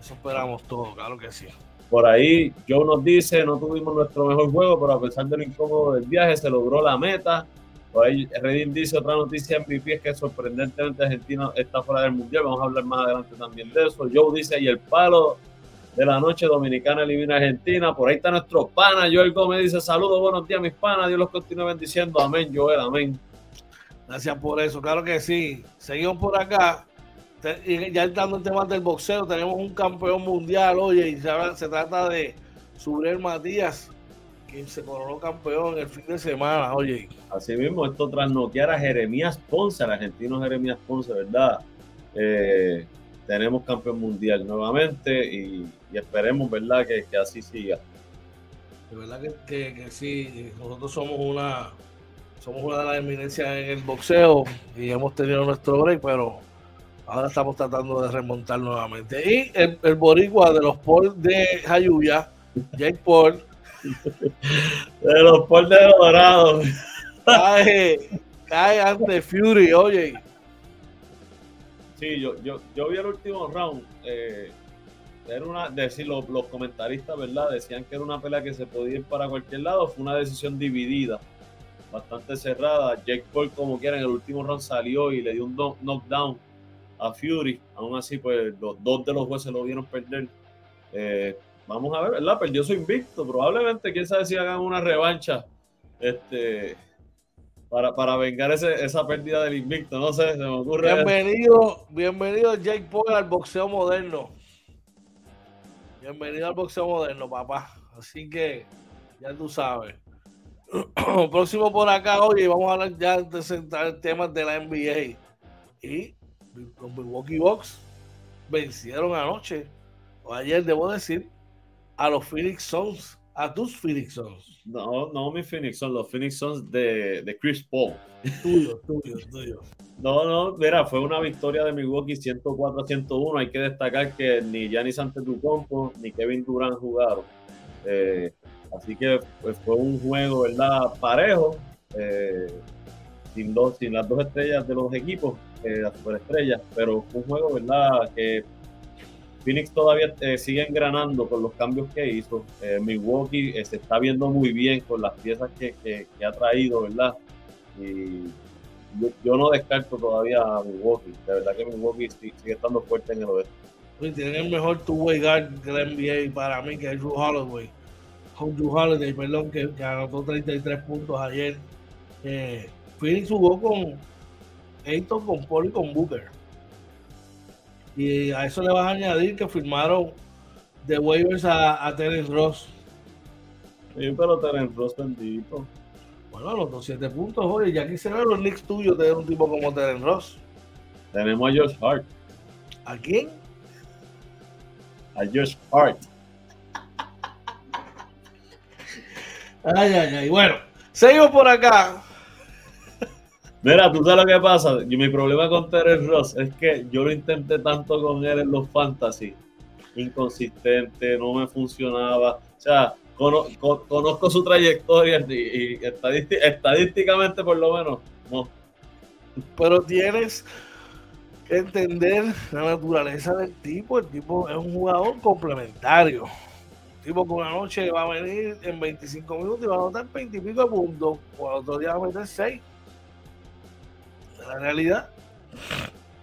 Eso esperamos todo, claro que sí. Por ahí Joe nos dice, no tuvimos nuestro mejor juego, pero a pesar de lo incómodo del viaje, se logró la meta. Por ahí Redding dice otra noticia MVP es que sorprendentemente Argentina está fuera del Mundial. Vamos a hablar más adelante también de eso. Joe dice, y el palo de la noche dominicana elimina Argentina. Por ahí está nuestro pana, Joel Gómez dice, saludos, buenos días mis panas, Dios los continúe bendiciendo. Amén, Joel, amén. Gracias por eso, claro que sí. Seguimos por acá ya entrando en temas del boxeo, tenemos un campeón mundial, oye, y se, trata de Subriel Matías, quien se coronó campeón el fin de semana, oye. Así mismo, esto tras noquear a Jeremías Ponce, el argentino Jeremías Ponce, ¿verdad? Eh, tenemos campeón mundial nuevamente y, esperemos, ¿verdad?, que, así siga. De verdad que, que, sí, nosotros somos una somos una de las eminencias en el boxeo y hemos tenido nuestro break, pero Ahora estamos tratando de remontar nuevamente. Y el, el boricua de los Paul de Jayuya, Jake Paul. De los Paul de Dorado. Cae, cae ante Fury, oye. Sí, yo, yo, yo vi el último round. Eh, era una, decir, los, los, comentaristas, ¿verdad? Decían que era una pelea que se podía ir para cualquier lado. Fue una decisión dividida, bastante cerrada. Jake Paul, como quiera, en el último round salió y le dio un knockdown a Fury. Aún así, pues dos de los jueces lo vieron perder. Eh, vamos a ver, ¿verdad? Perdió su invicto. Probablemente, quién sabe si hagan una revancha. Este para, para vengar ese, esa pérdida del invicto. No sé, se me ocurre. Bienvenido, bienvenido Jake Paul al boxeo moderno. Bienvenido al boxeo moderno, papá. Así que ya tú sabes. Próximo por acá, oye, vamos a hablar ya de centrar temas de la NBA. Y los Milwaukee Bucks vencieron anoche, o ayer debo decir, a los Phoenix Suns a tus Phoenix Suns. No, no mis Phoenix Suns, los Phoenix Suns de, de Chris Paul. Tuyo, tuyo, tuyo. No, no, mira, fue una victoria de Milwaukee 104 a 101. Hay que destacar que ni Giannis Antetokounmpo ni Kevin Durant jugaron. Eh, así que pues, fue un juego, ¿verdad? Parejo, eh, sin, dos, sin las dos estrellas de los equipos, eh, las superestrellas, pero fue un juego, ¿verdad? Que Phoenix todavía eh, sigue engranando con los cambios que hizo. Eh, Milwaukee eh, se está viendo muy bien con las piezas que, ha traído, ¿verdad? Y yo, no descarto todavía a Milwaukee. De verdad que Milwaukee sigue, estando fuerte en el oeste. tienen el mejor two-way guard de NBA para mí, que es Drew Holloway. Drew Holiday, perdón, que, anotó 33 puntos ayer. Phoenix jugó con Ayton, con Paul y con Booker y a eso le vas a añadir que firmaron de waivers a, a Terence Ross. Sí, pero Terence Ross bendito. Bueno, los 200 puntos, oye, ya quisiera los Knicks tuyos tener un tipo como Terence Ross. Tenemos a Josh Hart. ¿A quién? A Josh Hart. ay, ay, ay. Bueno, seguimos por acá. Mira, tú sabes lo que pasa. Y mi problema con Terence Ross es que yo lo intenté tanto con él en los fantasy. Inconsistente, no me funcionaba. O sea, conozco su trayectoria y, estadísticamente, por lo menos, no. Pero tienes que entender la naturaleza del tipo. El tipo es un jugador complementario. El tipo con una noche va a venir en 25 minutos y va a anotar 20 y pico puntos. O otro día va a meter 6 la realidad.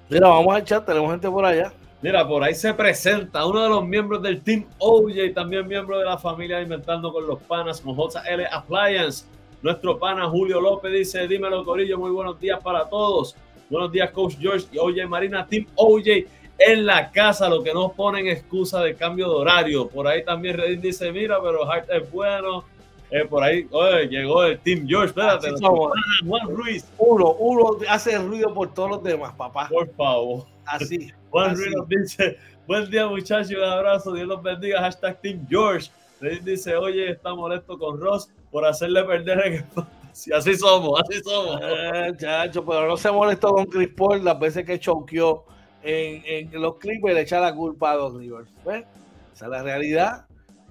Mira, vamos al chat, tenemos gente por allá. Mira, por ahí se presenta uno de los miembros del Team OJ, también miembro de la familia Inventando con los Panas, con JL Appliance. Nuestro pana Julio López dice, dímelo Corillo, muy buenos días para todos. Buenos días Coach George y OJ Marina, Team OJ en la casa, lo que nos ponen excusa de cambio de horario. Por ahí también Reddit dice, mira, pero Hart es bueno, eh, por ahí, oye, llegó el Team George, espérate. Juan Ruiz. Uno, uno hace ruido por todos los demás, papá. Por favor. Así. Juan Ruiz nos dice, buen día muchachos, un abrazo, Dios los bendiga, hashtag Team George. Él dice, oye, está molesto con Ross por hacerle perder en el Así somos, así somos. Eh, chacho, pero no se molestó con Chris Paul las veces que choqueó en, en los Clippers y le echa la culpa a Doc Rivers. ¿Ves? Esa es la realidad.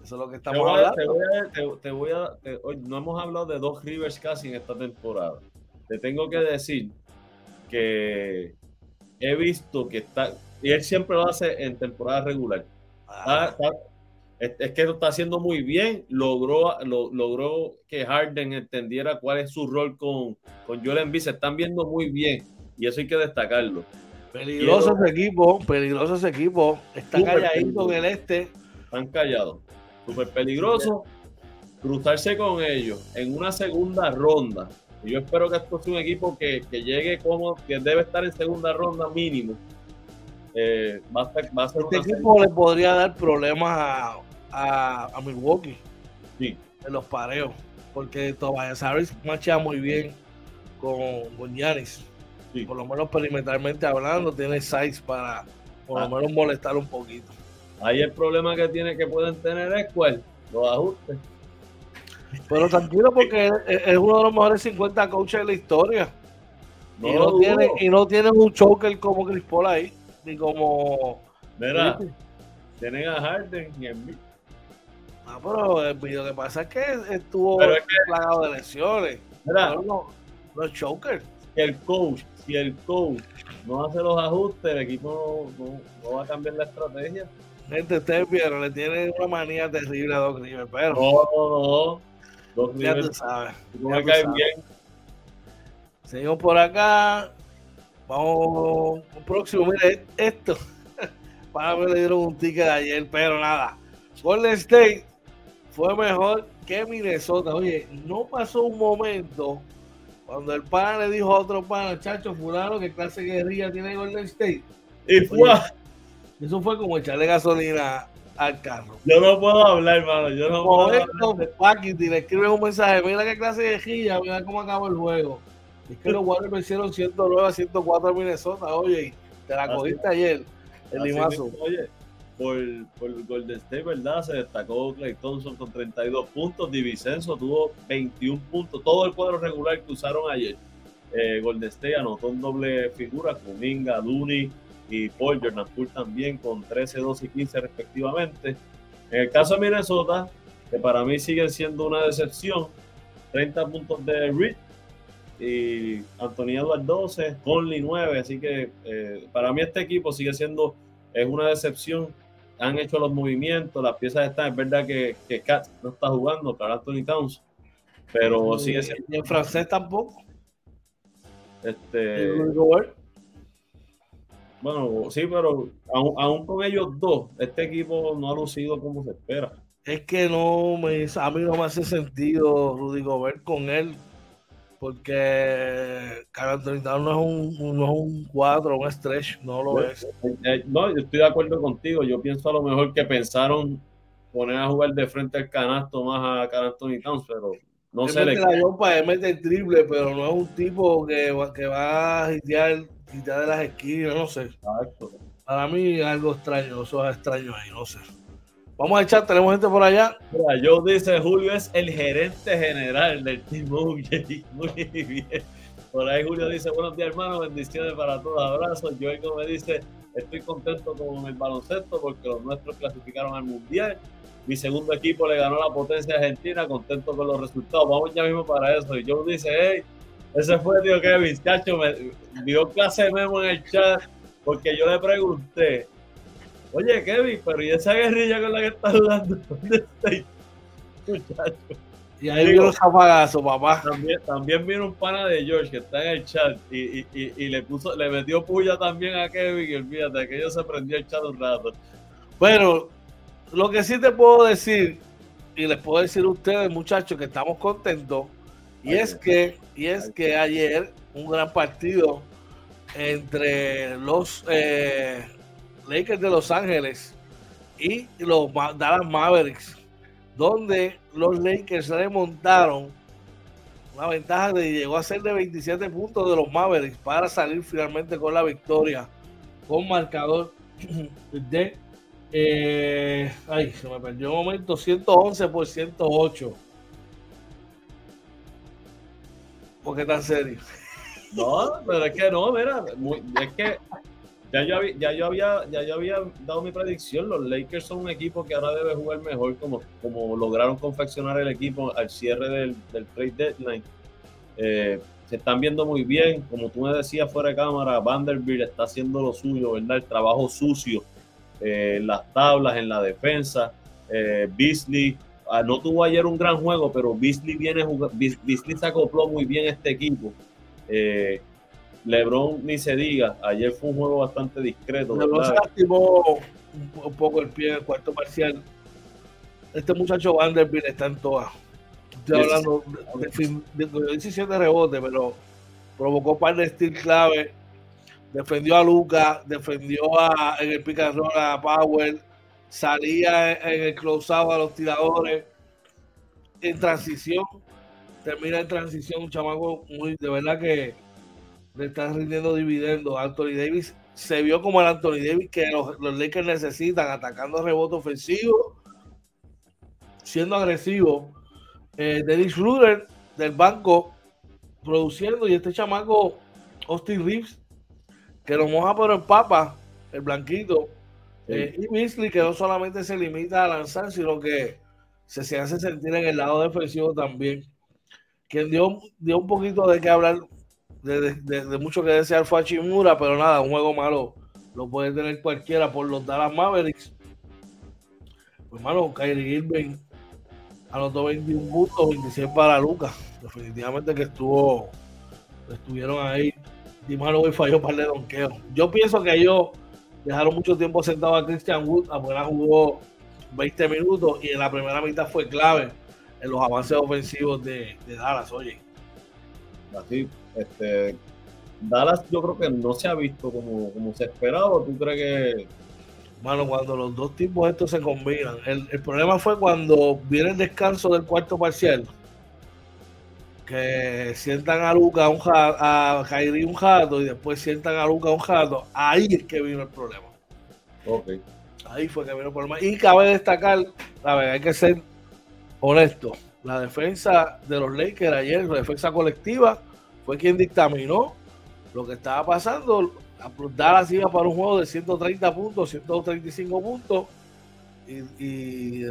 Eso es lo que estamos hablando. Te voy a, no hemos hablado de dos Rivers casi en esta temporada. Te tengo que decir que he visto que está, y él siempre lo hace en temporada regular. Ah. es, que lo está haciendo muy bien. Logró, logró que Harden entendiera cuál es su rol con, con Joel Embiid. Se están viendo muy bien y eso hay que destacarlo. Peligroso ese equipo, peligroso ese equipo. Está calladito en el este. Están callados súper peligroso cruzarse con ellos en una segunda ronda. Y yo espero que esto sea un equipo que, llegue como que debe estar en segunda ronda mínimo. Eh, va a ser, este equipo le podría dar problemas a, a, Milwaukee sí. en los pareos, porque Tobias Harris marcha muy bien con, con Giannis. Por lo menos perimetralmente hablando, tiene size para por lo ah. menos molestar un poquito. Ahí el problema que tiene que pueden tener es cuál, los ajustes. Pero tranquilo porque es uno de los mejores 50 coaches de la historia. y, no tiene, y no tienen un choker como Chris Paul ahí, ni como... Mira, tienen a Harden y Embiid. Ah, pero el video que pasa es que estuvo plagado de lesiones. Mira, los, chokers. El coach, si el coach no hace los ajustes, el equipo no va a cambiar la estrategia. Gente, ustedes vieron, le tienen una manía terrible a Doc Rivers, pero. No, no, no. Doc ya tú sabes. ya me caes sabes. bien. Seguimos por acá. Vamos al próximo. Mire, esto. Para mí le dieron un ticket ayer, pero nada. Golden State fue mejor que Minnesota. Oye, no pasó un momento cuando el pana le dijo a otro pana, chacho, fulano, que clase de guerrilla tiene Golden State. Y fue. Oye. Eso fue como echarle gasolina al carro. Yo no puedo hablar, hermano. Yo no puedo hablar. Momento, Paquiti le escribe un mensaje, mira qué clase de guerrilla, mira cómo acabó el juego. Es que los Warriors vencieron 109 a 104 a Minnesota, oye, te la Así- cogiste ayer, el limazo. mismo, Oye, por, por Golden State, ¿verdad? Se destacó Clay Thompson con 32 puntos. Divicenzo tuvo 21 puntos. Todo el cuadro regular que usaron ayer. Eh, Golden State anotó un doble figura con Minga, Looney y Paul Jordan Poole también con 13, 12 y 15 respectivamente. En el caso de Minnesota, que para mí siguen siendo una decepción, 30 puntos de Reed y Anthony Edwards 12, Conley 9, así que eh, para mí este equipo sigue siendo es una decepción. Han hecho los movimientos, las piezas están. Es verdad que, que Kat no está jugando, Carl Anthony Towns, pero sigue siendo. Y en francés tampoco. Este. Bueno, sí, pero aún, aún con ellos dos, este equipo no ha lucido como se espera. Es que no me, a mí no me hace sentido Rudy Gobert con él, porque Carl no es un, no es un 4, un stretch, no lo es. Eh, no, yo estoy de acuerdo contigo. Yo pienso a lo mejor que pensaron poner a jugar de frente al canasto más a Carl Anthony Towns, pero no él se le la yompa, él mete el triple, pero no es un tipo que, va- que va a hitear, hitear de las esquinas, no sé. Exacto. Para mí algo extraño, eso es extraño ahí, no sé. Vamos a echar, tenemos gente por allá. Mira, Joe dice, Julio es el gerente general del Team UJ. Muy bien. Por ahí Julio dice, buenos días hermano, bendiciones para todos, abrazos. Joel me dice, estoy contento con el baloncesto porque los nuestros clasificaron al Mundial. Mi segundo equipo le ganó la potencia argentina, contento con los resultados. Vamos ya mismo para eso. Y Joe dice, hey, ese fue tío Kevin, chacho, me dio clase de memo en el chat porque yo le pregunté, oye Kevin, pero ¿y esa guerrilla con la que estás hablando? ¿Dónde está? Muchacho. Y ahí vino los apagazos, papá. También, también vino un pana de George que está en el chat y, y, y, y le puso, le metió puya también a Kevin y olvídate que ellos se prendió el chat un rato. Bueno, lo que sí te puedo decir, y les puedo decir a ustedes, muchachos, que estamos contentos, y Ay, es que, y es que ayer un gran partido entre los eh, Lakers de Los Ángeles y los Dallas Mavericks, donde los Lakers remontaron una ventaja de llegó a ser de 27 puntos de los Mavericks para salir finalmente con la victoria con marcador de eh, ay, se me perdió un momento 111 por 108 ¿por qué tan serio? No, pero es que no, mira, es que ya yo, había, ya, yo había, ya yo había dado mi predicción. Los Lakers son un equipo que ahora debe jugar mejor, como, como lograron confeccionar el equipo al cierre del, trade deadline. Eh, se están viendo muy bien, como tú me decías fuera de cámara, Vanderbilt está haciendo lo suyo, ¿verdad? El trabajo sucio, eh, en las tablas, en la defensa. Eh, Beasley no tuvo ayer un gran juego, pero Beasley viene Beasley se acopló muy bien este equipo. Eh, LeBron ni se diga, ayer fue un juego bastante discreto. LeBron se lastimó un, po- un poco el pie en el cuarto parcial. Este muchacho Vanderbilt está en todas. Estoy hablando de, de, fin- de- de 17 rebotes pero provocó un par de clave. Defendió a Luca defendió a, en el pick and roll a Powell salía en, el closeout a los tiradores en transición termina en transición un chamaco muy de verdad que le está rindiendo dividendos. Anthony Davis se vio como el Anthony Davis que los, Lakers necesitan, atacando rebote ofensivo, siendo agresivo. Eh, Dennis Schroeder del banco produciendo y este chamaco Austin Reeves que lo moja pero en papa, el blanquito. Eh, y Beasley que no solamente se limita a lanzar, sino que se, se hace sentir en el lado defensivo también. Quien dio, dio un poquito de qué hablar, de, de- de- de mucho que desear fue a Chimura, pero nada, un juego malo lo puede tener cualquiera por los Dallas Mavericks. Pues, hermano, Kyrie Irving anotó 21 puntos, 26 para Lucas. Definitivamente que estuvo, estuvieron ahí. Dimano y falló para el donqueo. Yo pienso que ellos dejaron mucho tiempo sentado a Christian Wood, apenas jugó 20 minutos y en la primera mitad fue clave en los avances ofensivos de, de Dallas, oye. Así, este, Dallas yo creo que no se ha visto como, como se esperaba. ¿Tú crees que Mano, cuando los dos tipos estos se combinan. El, el, problema fue cuando viene el descanso del cuarto parcial. Que sientan a Luca un jato, a Kairi un jato y después sientan a Luca un jato. Ahí es que vino el problema. Ahí fue que vino el problema. Y cabe destacar, a ver, hay que ser honesto. La defensa de los Lakers ayer, la defensa colectiva, fue quien dictaminó lo que estaba pasando Dallas iba para un juego de 130 puntos, 135 puntos. Y, y,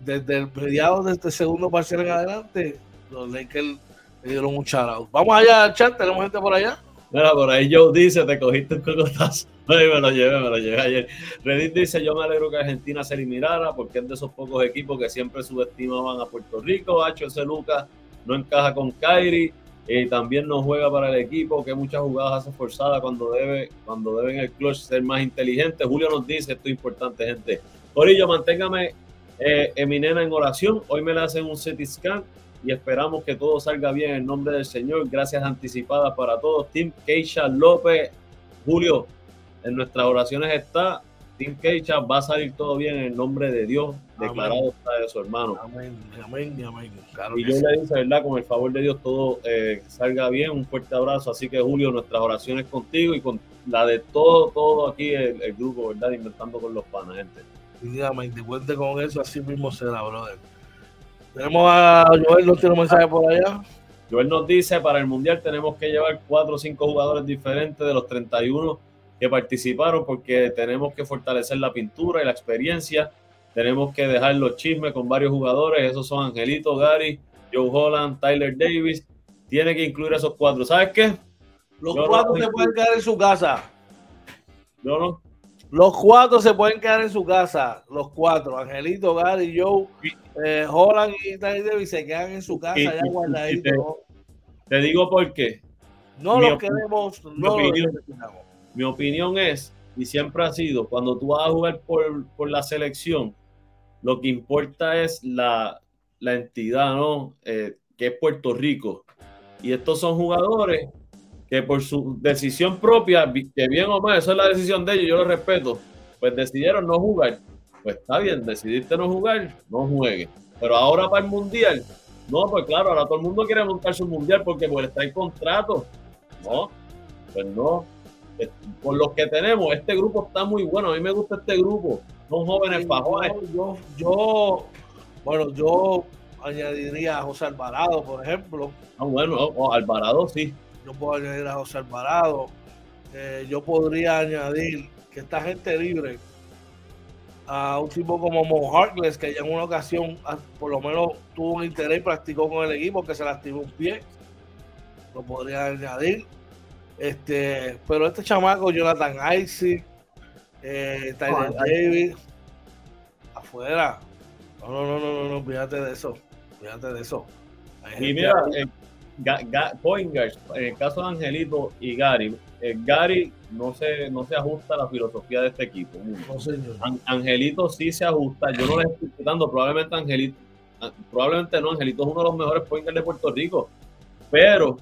desde el mediado de este segundo parcial en adelante, los Lakers le dieron un shout Vamos allá, chat, tenemos gente por allá. Mira, por ahí Joe dice, te cogiste un cocotazo. Ay, me lo llevé, me lo llevé ayer. Reddit dice, yo me alegro que Argentina se eliminara porque es de esos pocos equipos que siempre subestimaban a Puerto Rico. Ese Lucas no encaja con Kairi y también no juega para el equipo, que muchas jugadas hace forzada cuando debe, cuando deben el clutch ser más inteligente. Julio nos dice, esto es importante, gente. Corillo, manténgame eh, en mi nena en oración. Hoy me la hacen un CT scan y esperamos que todo salga bien en nombre del Señor. Gracias anticipadas para todos. Tim Keisha López, Julio, en nuestras oraciones está Tim Keisha, va a salir todo bien en el nombre de Dios, declarado está de su hermano. Amén, amén, amén. y yo le dice, ¿verdad? Con el favor de Dios todo eh, salga bien, un fuerte abrazo. Así que Julio, nuestras oraciones contigo y con la de todo, todo aquí el, grupo, ¿verdad? Inventando con los panas, gente. te cuente con eso, así mismo será, brother. Tenemos a Joel, ¿no tiene un mensaje por allá? Joel nos dice, para el Mundial tenemos que llevar cuatro o cinco jugadores diferentes de los 31 que participaron porque tenemos que fortalecer la pintura y la experiencia. Tenemos que dejar los chismes con varios jugadores. Esos son Angelito, Gary, Joe Holland, Tyler Davis. Tiene que incluir esos cuatro. ¿Sabes qué? Los cuatro se pueden quedar en su casa. Yo no. Los cuatro se pueden quedar en su casa. Los cuatro. Angelito, Gary, Joe, eh, Holland y Davis se quedan en su casa ya guardaditos. Te, te, digo por qué. No los queremos, no los necesitamos mi opinión es, y siempre ha sido, cuando tú vas a jugar por, la selección, lo que importa es la, entidad, ¿no? Eh, que es Puerto Rico. Y estos son jugadores que por su decisión propia, que bien o mal, eso es la decisión de ellos, yo lo respeto, pues decidieron no jugar. Pues está bien, decidiste no jugar, no juegue. Pero ahora para el mundial, no, pues claro, ahora todo el mundo quiere montar su mundial porque pues está en contrato. No, pues no, con los que tenemos, este grupo está muy bueno. A mí me gusta este grupo. Son jóvenes fajones. Yo, yo, bueno, yo añadiría a José Alvarado, por ejemplo. Ah, bueno, Alvarado sí. Yo puedo añadir a José Alvarado. Eh, yo podría añadir que esta gente libre a un tipo como Mo Harkless, que ya en una ocasión ah, por lo menos tuvo un interés y practicó con el equipo, que se lastimó un pie. Lo podría añadir. Este, pero este chamaco, Jonathan Isaac, eh, Tyler Davis, afuera. No, no, no, no, no, fíjate de eso. Fíjate de eso. y mira, eh, en el caso de Angelito y Gary, eh, Gary no se, no se ajusta a la filosofía de este equipo. Angelito sí se ajusta. Yo no le estoy quitando, probablemente Angelito, ah, probablemente no, Angelito es uno de los mejores pointers de Puerto Rico. Pero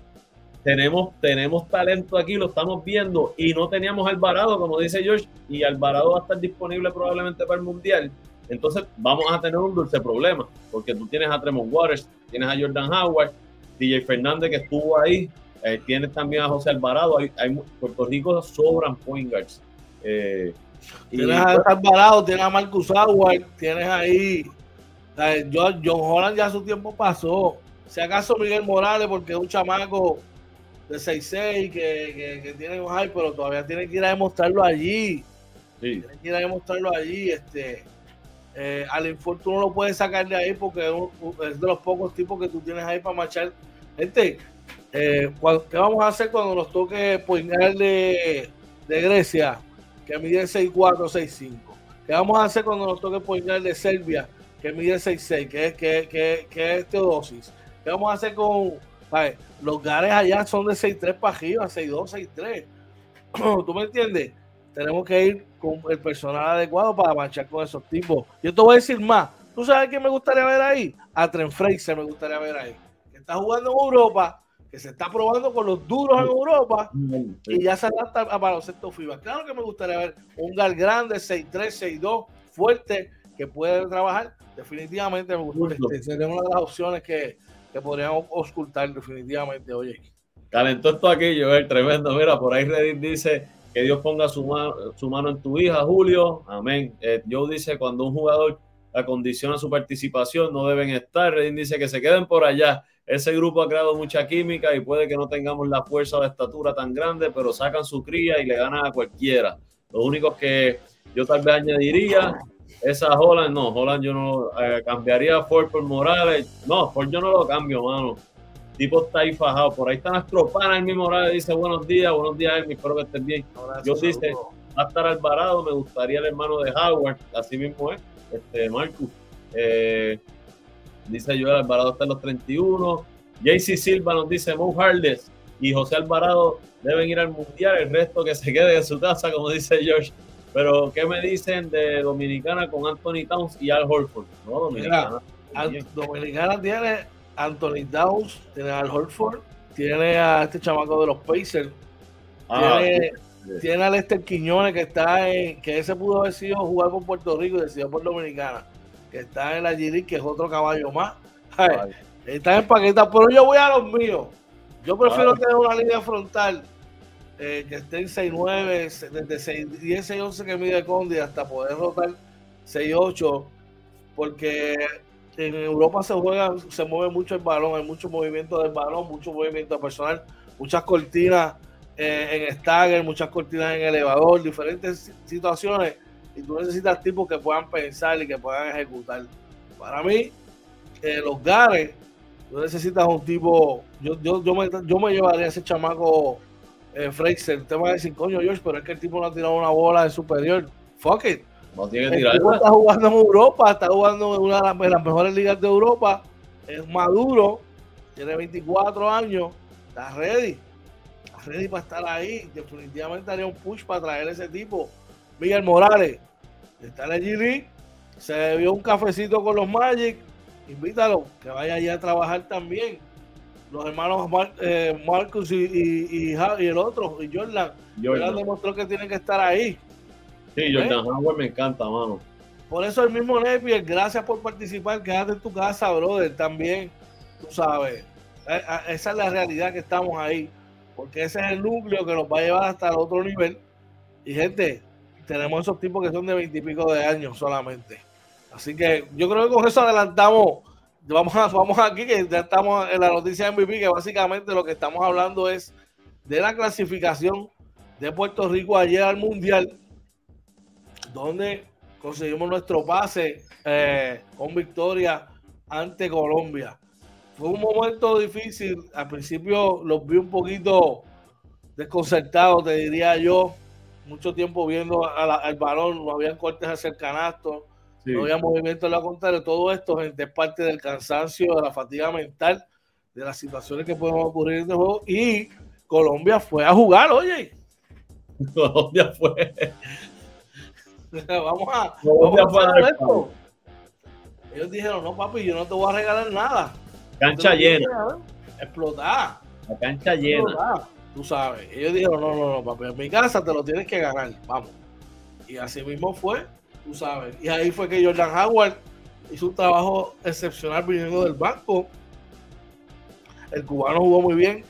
tenemos, tenemos talento aquí, lo estamos viendo, y no teníamos Alvarado, como dice George, y Alvarado va a estar disponible probablemente para el Mundial. Entonces vamos a tener un dulce problema, porque tú tienes a Tremont Waters, tienes a Jordan Howard, DJ Fernández que estuvo ahí, eh, tienes también a José Alvarado, hay, Puerto Rico sobran point guards. Eh, tienes a Alvarado, tienes a Marcus Howard, tienes ahí, John, John Holland ya su tiempo pasó. Si acaso Miguel Morales, porque es un chamaco de 6-6 que, que, tiene un hype, pero todavía tiene que ir a demostrarlo allí. Sí. Tiene que ir a demostrarlo allí. Este, eh, al tú no lo puedes sacar de ahí porque es, de los pocos tipos que tú tienes ahí para marchar. Gente, eh, ¿qué vamos a hacer cuando nos toque poner de, de Grecia, que mide 6'4, 6'5? ¿Qué vamos a hacer cuando nos toque poner de Serbia, que mide 6'6, que es, que, que, que es Teodosis? ¿Qué vamos a hacer con los gares allá? Son de 6'3 para arriba, 6'2, 6'3. ¿Tú me entiendes? Tenemos que ir con el personal adecuado para marchar con esos tipos. Yo te voy a decir más. ¿Tú sabes quién me gustaría ver ahí? A Tren Fraser me gustaría ver ahí. Que está jugando en Europa, que se está probando con los duros en Europa y ya se adapta a baloncesto FIBA. Claro que me gustaría ver un gal grande, 6'3, 6'2, fuerte, que puede trabajar. Definitivamente me gustaría. Este, sería una de las opciones que, que podríamos ocultar definitivamente, oye. Calentó esto aquí, el tremendo. Mira, por ahí Reddit dice que Dios ponga su, mano, su mano en tu hija, Julio. Amén. Eh, Joe dice, cuando un jugador acondiciona su participación, no deben estar. Reddit dice que se queden por allá. Ese grupo ha creado mucha química y puede que no tengamos la fuerza o la estatura tan grande, pero sacan su cría y le ganan a cualquiera. Lo único que yo tal vez añadiría esa Holland, no, Holland yo no eh, cambiaría a Ford por Morales. No, Ford yo no lo cambio, mano. Tipo está ahí fajado. Por ahí está nuestro pana, el mismo Morales dice buenos días, buenos días, Elmi, espero que estés bien. yo dice, va a estar Alvarado, me gustaría el hermano de Howard, así mismo es, este Marcus. Eh, dice Joel Alvarado está en los 31. JC Silva nos dice Mo Hardes y José Alvarado deben ir al mundial, el resto que se quede en su casa, como dice George. Pero, ¿qué me dicen de Dominicana con Anthony Towns y Al Horford? No, Dominicana. Dominicana tiene Anthony Towns, tiene Al Horford, tiene a este chamaco de los Pacers, ah, tiene, a Lester Quiñones que está en, que ese pudo haber sido jugar por Puerto Rico y decidió por Dominicana, que está en la GD, que es otro caballo más. está en paqueta, pero yo voy a los míos. Yo prefiero tener una línea frontal eh, que esté en 6'9, desde 6, 10, 6'11 que mide Condi hasta poder rotar 6'8, porque en Europa se juega, se mueve mucho el balón, hay mucho movimiento del balón, mucho movimiento personal, muchas cortinas eh, en stagger, muchas cortinas en elevador, diferentes situaciones, y tú necesitas tipos que puedan pensar y que puedan ejecutar. Para mí, eh, los gares, tú necesitas un tipo, yo, yo, yo, me, yo me llevaría a ese chamaco eh, Fraser, te va a decir, coño, George, pero es que el tipo no ha tirado una bola de superior. Fuck it. No tiene que tirar. El está jugando en Europa, está jugando en una de las mejores ligas de Europa. Es maduro, tiene 24 años, está ready. Está ready para estar ahí. Definitivamente haría un push para traer ese tipo. Miguel Morales, está en la G se vio un cafecito con los Magic. Invítalo, que vaya allá a trabajar también los hermanos eh, Marcus y, el otro, y Jordan, Jordan demostró que tienen que estar ahí. Sí, Jordan Howard me encanta, mano. Por eso el mismo Nepier, gracias por participar, quédate en tu casa, brother, también, tú sabes. Eh, eh, esa es la realidad que estamos ahí, porque ese es el núcleo que nos va a llevar hasta el otro nivel. Y gente, tenemos esos tipos que son de veintipico de años solamente. Así que yo creo que con eso adelantamos vamos, a, vamos aquí, que ya estamos en la noticia MVP, que básicamente lo que estamos hablando es de la clasificación de Puerto Rico ayer al Mundial, donde conseguimos nuestro pase eh, con victoria ante Colombia. Fue un momento difícil, al principio los vi un poquito desconcertados, te diría yo, mucho tiempo viendo al balón, no habían cortes hacia el canasto no había movimiento en la contraria. Todo esto, gente, es parte del cansancio, de la fatiga mental, de las situaciones que pueden ocurrir en el juego. Y Colombia fue a jugar, oye. Colombia fue. vamos a, vamos esto. Ellos dijeron, no, papi, yo no te voy a regalar nada. Cancha llena. Explotar. La cancha llena. Tú sabes. Ellos dijeron, no, no, no, papi, en mi casa te lo tienes que ganar. Vamos. Y así mismo fue tú sabes. Y ahí fue que Jordan Howard hizo un trabajo excepcional viniendo del banco. El cubano jugó muy bien.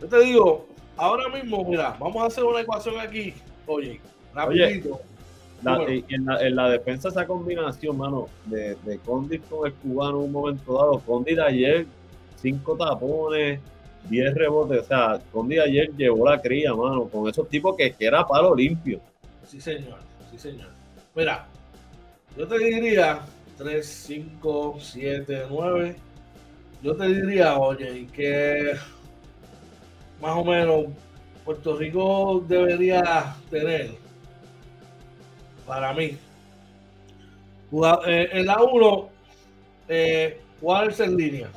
Yo te digo, ahora mismo, mira, vamos a hacer una ecuación aquí. Oye, rapidito. En, la, defensa esa combinación, mano, de, de Condit con el cubano en un momento dado. Condit ayer, cinco tapones, diez rebotes. O sea, Condit ayer llevó la cría, mano, con esos tipos que, que era palo limpio. Sí, señor. Sí, señor. Mira, yo te diría 3, 5, 7, 9. Yo te diría, oye, que más o menos Puerto Rico debería tener, para mí, Eh, en la 1, eh, Waters en línea.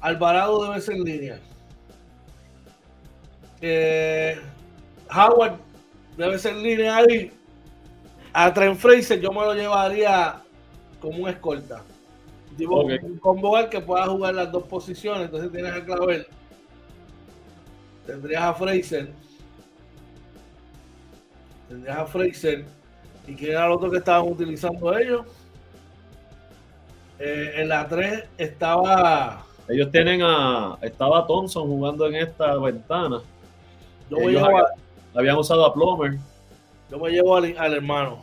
Alvarado debe ser en línea. Eh, Howard debe ser en línea ahí. A Trent Fraser yo me lo llevaría como un escolta. Un combo que pueda jugar las dos posiciones. Entonces tienes a Clavel. Tendrías a Fraser. Tendrías a Fraser. ¿Y quién era el otro que estaban utilizando ellos? Eh, en la 3 estaba. Ellos tienen a. Estaba Thompson jugando en esta ventana. Yo me llevo habían usado a Plomer. Yo me llevo al, hermano.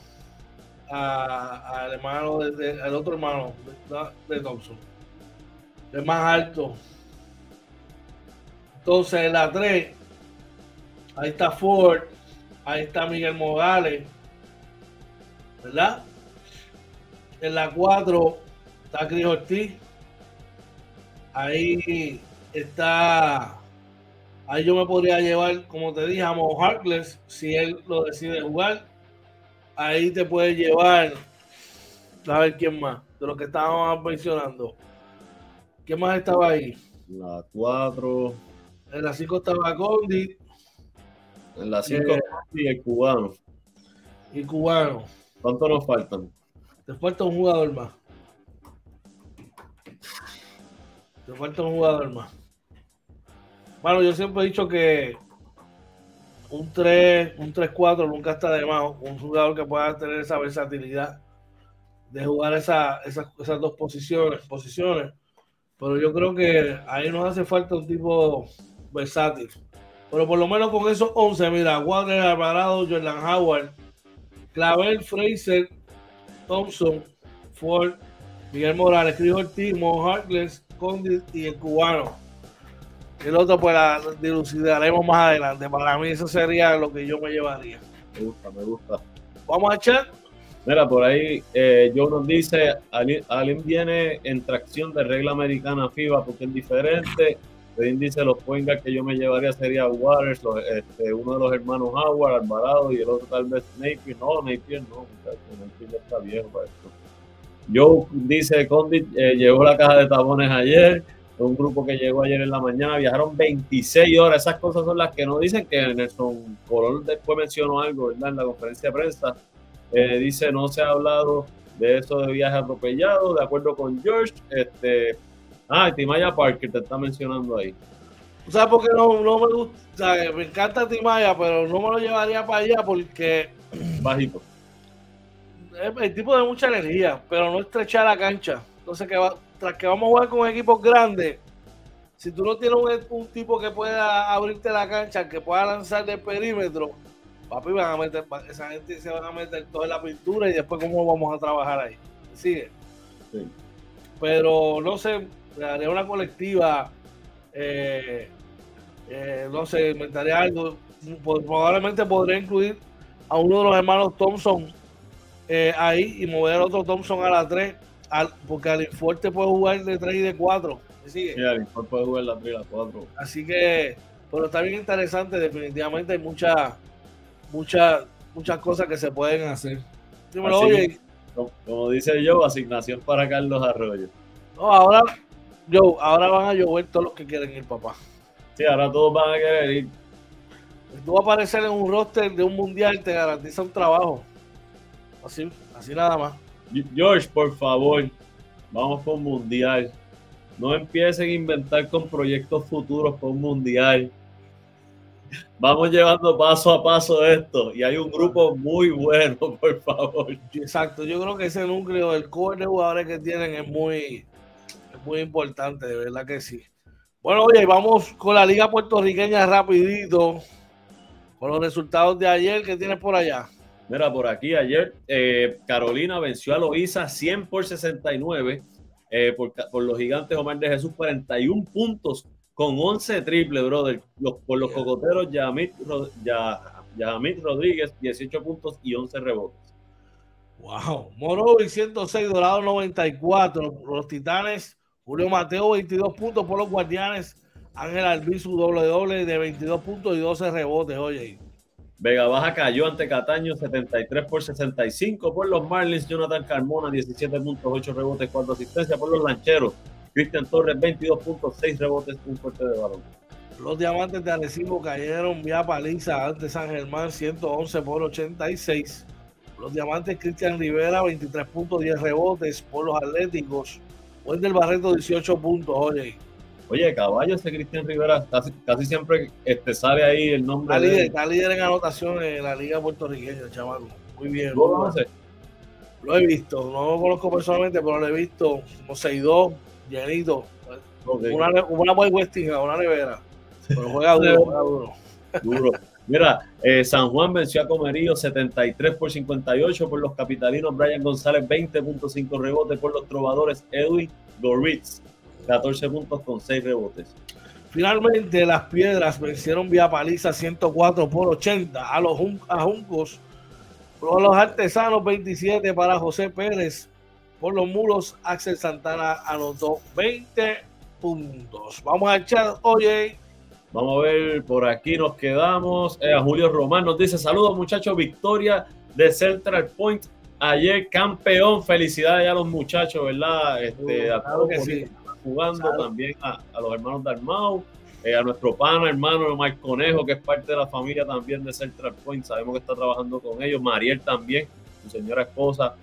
al hermano, de, al otro hermano de, Thompson. El más alto. Entonces en la 3, ahí está Ford, ahí está Miguel Morales, ¿verdad? En la 4 está Cris Ortiz. Ahí está. Ahí yo me podría llevar, como te dije, a Mo Harkless si él lo decide jugar. Ahí te puede llevar. A ver quién más. De lo que estábamos mencionando. ¿Quién más estaba ahí? La 4. En la 5 estaba Condi. En la 5 eh, y el cubano. Y cubano. ¿Cuánto nos faltan? Te falta un jugador más. Te falta un jugador más. Bueno, yo siempre he dicho que un 3, un 3-4 nunca está de más. Un jugador que pueda tener esa versatilidad de jugar esa, esas, esas dos posiciones, posiciones. Pero yo creo que ahí nos hace falta un tipo versátil. Pero por lo menos con esos 11, mira, Wagner Alvarado, Jordan Howard, Clavel, Fraser, Thompson, Ford, Miguel Morales, Chris Ortiz, Mo Harkless, Condit y el cubano. El otro pues la dilucidaremos más adelante. Para mí eso sería lo que yo me llevaría. Me gusta, me gusta. Vamos a echar. Mira, por ahí eh, Joe nos dice, alguien viene en tracción de regla americana FIBA porque es diferente. El dice los point que yo me llevaría sería Waters, este, uno de los hermanos Howard, Alvarado y el otro tal vez Napier. No, Napier no, Napier ya está viejo para esto. Joe dice, Condit eh, llevó la caja de tabones ayer, un grupo que llegó ayer en la mañana, viajaron 26 horas, esas cosas son las que no dicen que Nelson Colón después mencionó algo, ¿verdad? En la conferencia de prensa, eh, dice, no se ha hablado de eso de viaje atropellado, de acuerdo con George, este, ah, Timaya Parker te está mencionando ahí. O sea, porque no, no me gusta, me encanta Timaya, pero no me lo llevaría para allá porque... Bajito el tipo de mucha energía, pero no estrechar la cancha. Entonces, que tras que vamos a jugar con equipos grandes, si tú no tienes un, tipo que pueda abrirte la cancha, que pueda lanzar del perímetro, papi, van a meter, esa gente se van a meter toda la pintura y después cómo vamos a trabajar ahí. ¿Sigue? Sí. Pero no sé, haré una colectiva, eh, eh, no sé, inventaré algo. Probablemente podré incluir a uno de los hermanos Thompson eh, ahí y mover al otro Thompson a la 3, porque Alinforte puede jugar de 3 y de 4. Sí, Alinforte puede jugar la 3 y la 4. Así que, pero está bien interesante, definitivamente hay muchas muchas muchas cosas que se pueden hacer. como, dice yo, asignación para Carlos Arroyo. No, ahora, yo, ahora van a llover todos los que quieren ir, papá. Sí, ahora todos van a querer ir. Tú vas a aparecer en un roster de un mundial, te garantiza un trabajo. Así, así nada más. George, por favor, vamos con mundial. No empiecen a inventar con proyectos futuros con mundial. Vamos llevando paso a paso esto y hay un grupo muy bueno, por favor. Exacto, yo creo que ese núcleo del core de jugadores que tienen es muy, es muy importante, de verdad que sí. Bueno, oye, vamos con la liga puertorriqueña rapidito, con los resultados de ayer que tienes por allá. Mira, por aquí ayer eh, Carolina venció a Loiza 100 por 69 eh, por, los gigantes Omar de Jesús 41 puntos con 11 triple, brother. por los cocoteros Yamit, Rodríguez 18 puntos y 11 rebotes. Wow, Moro 106, Dorado 94, los Titanes, Julio Mateo 22 puntos por los Guardianes, Ángel Albizu doble doble de 22 puntos y 12 rebotes, oye. Vega Baja cayó ante Cataño 73 por 65. Por los Marlins, Jonathan Carmona 17.8 rebotes, 4 asistencias. Por los Lancheros, Cristian Torres 22.6 rebotes, un fuerte de balón. Los Diamantes de Arecibo cayeron vía paliza ante San Germán 111 por 86. Los Diamantes Cristian Rivera 23.10 rebotes por los Atléticos. Wendel Barreto 18 puntos, oye. Oye, caballo, ese Cristian Rivera casi, siempre este, sale ahí el nombre. Está, líder, está líder en anotaciones en la liga puertorriqueña, chaval. Muy bien. Lo, lo he visto, no lo conozco personalmente, pero lo he visto como 6-2, llenito. Una, una Boy Westingham, una nevera. Pero juega duro, juega duro. Duro. Mira, eh, San Juan venció a Comerío 73 por 58 por los capitalinos. Brian González 20.5 rebotes por los trovadores. Edwin Goritz 14 puntos con 6 rebotes. Finalmente, las piedras vencieron vía paliza 104 por 80 a los a Juncos. Por los artesanos 27 para José Pérez. Por los mulos, Axel Santana anotó 20 puntos. Vamos a echar, oye, Vamos a ver, por aquí nos quedamos. Eh, a Julio Román nos dice: Saludos, muchachos. Victoria de Central Point. Ayer campeón. Felicidades a los muchachos, ¿verdad? Este, a todos que sí. jugando. También a, los hermanos Dalmau. Eh, a nuestro pana, hermano Mike Conejo, que es parte de la familia también de Central Point. Sabemos que está trabajando con ellos. Mariel también, su señora esposa.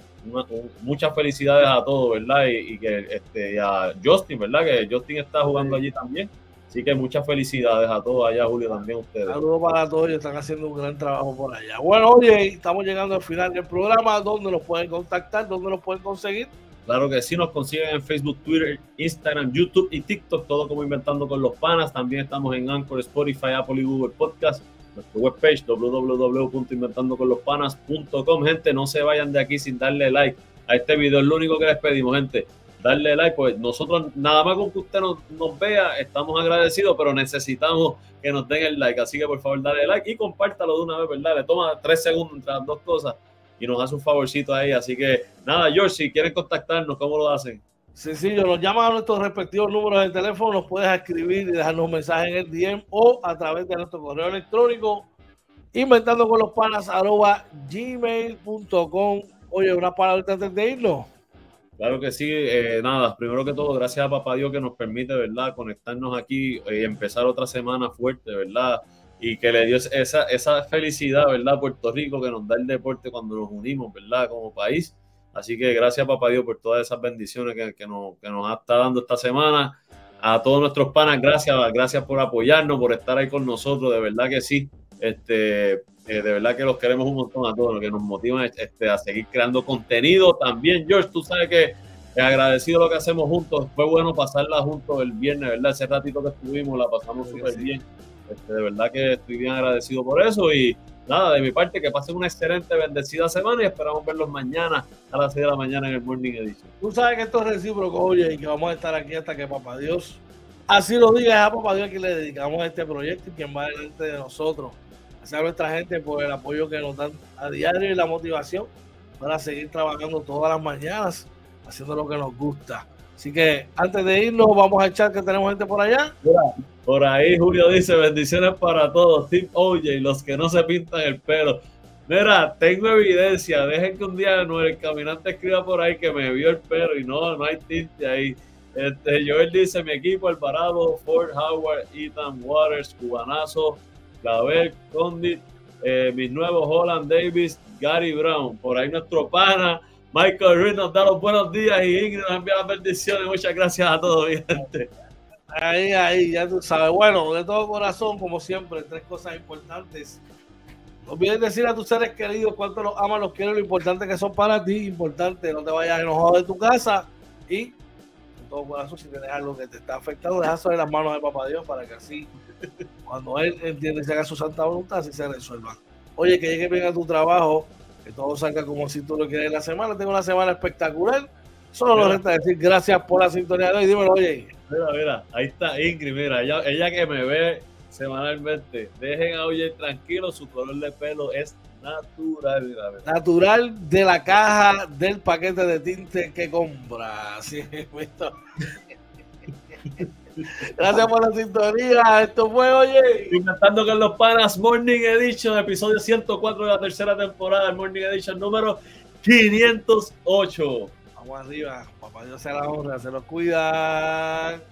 muchas felicidades a todos, ¿verdad? Y, que este, a Justin, ¿verdad? Que Justin está jugando allí también. Así que muchas felicidades a todos allá, Julio, también ustedes. Saludos para todos, están haciendo un gran trabajo por allá. Bueno, oye, estamos llegando al final del programa. ¿Dónde nos pueden contactar? ¿Dónde nos pueden conseguir? Claro que sí, nos consiguen en Facebook, Twitter, Instagram, YouTube y TikTok, todo como Inventando con los Panas. También estamos en Anchor, Spotify, Apple y Google Podcast. Nuestra webpage www.inventandoconlospanas.com. Gente, no se vayan de aquí sin darle like a este video. Es lo único que les pedimos, gente darle like, pues nosotros nada más con que usted nos, vea, estamos agradecidos, pero necesitamos que nos den el like, así que por favor dale like y compártalo de una vez, ¿verdad? Le toma tres segundos entre las dos cosas y nos hace un favorcito ahí, así que nada, George, si quieren contactarnos, ¿cómo lo hacen? Sencillo, nos llaman a nuestros respectivos números de teléfono, nos puedes escribir y dejarnos un mensaje en el DM o a través de nuestro correo electrónico inventando con los panas arroba gmail.com. Oye, una palabra antes de irnos. Claro que sí, eh, nada, primero que todo, gracias a Papá Dios que nos permite, ¿verdad?, conectarnos aquí y empezar otra semana fuerte, ¿verdad? Y que le dio esa, esa felicidad, ¿verdad?, Puerto Rico que nos da el deporte cuando nos unimos, ¿verdad?, como país. Así que gracias, Papá Dios, por todas esas bendiciones que, que, nos, que nos está dando esta semana. A todos nuestros panas, gracias, gracias por apoyarnos, por estar ahí con nosotros, de verdad que sí. Este, eh, de verdad que los queremos un montón a todos, lo que nos motiva este, a seguir creando contenido. También, George, tú sabes que agradecido lo que hacemos juntos. Fue bueno pasarla juntos el viernes, ¿verdad? Ese ratito que estuvimos la pasamos súper bien. Este, de verdad que estoy bien agradecido por eso y nada, de mi parte, que pasen una excelente, bendecida semana y esperamos verlos mañana a las 6 de la mañana en el Morning Edition. Tú sabes que esto es recíproco, oye, y que vamos a estar aquí hasta que Papá Dios así lo diga, a Papá Dios que le dedicamos a este proyecto y quien va delante de nosotros a nuestra gente por el apoyo que nos dan a diario y la motivación para seguir trabajando todas las mañanas, haciendo lo que nos gusta. Así que antes de irnos, vamos a echar que tenemos gente por allá. por ahí Julio dice, bendiciones para todos, Team OJ, los que no se pintan el pelo. Mira, tengo evidencia, dejen que un día el caminante escriba por ahí que me vio el pelo y no, no hay tinte ahí. Este, Joel dice, mi equipo, Alvarado, Ford Howard, Ethan Waters, Cubanazo, Clavel, Condit, eh, mis nuevos Holland Davis, Gary Brown. Por ahí nuestro pana, Michael Ruiz nos da los buenos días y Ingrid nos envía las bendiciones. Muchas gracias a todos, gente. Ahí, ahí, ya tú sabes. Bueno, de todo corazón, como siempre, tres cosas importantes. No olvides decir a tus seres queridos cuánto los amas, los quieres, lo importante que son para ti. Importante, no te vayas enojado de tu casa. Y, todo corazón, si tienes algo que te está afectando, deja sobre las manos de Papá Dios para que así cuando él entiende y se haga su santa voluntad, así se resuelva. Oye, que llegue bien a tu trabajo, que todo salga como si tú lo quieres en la semana. Tengo una semana espectacular. Solo lo resta decir gracias por la sintonía de hoy. Dímelo, oye. Mira, mira, ahí está Ingrid, mira, ella, que me ve semanalmente, dejen a Oye tranquilo, su color de pelo es natural. Mira, Natural de la caja del paquete de tinte que compra. Sí, Gracias por la sintonía. Esto fue, oye. Inventando con los panas Morning Edition, episodio 104 de la tercera temporada, Morning Edition número 508. Vamos arriba. Papá Dios se la honra. Se los cuidan.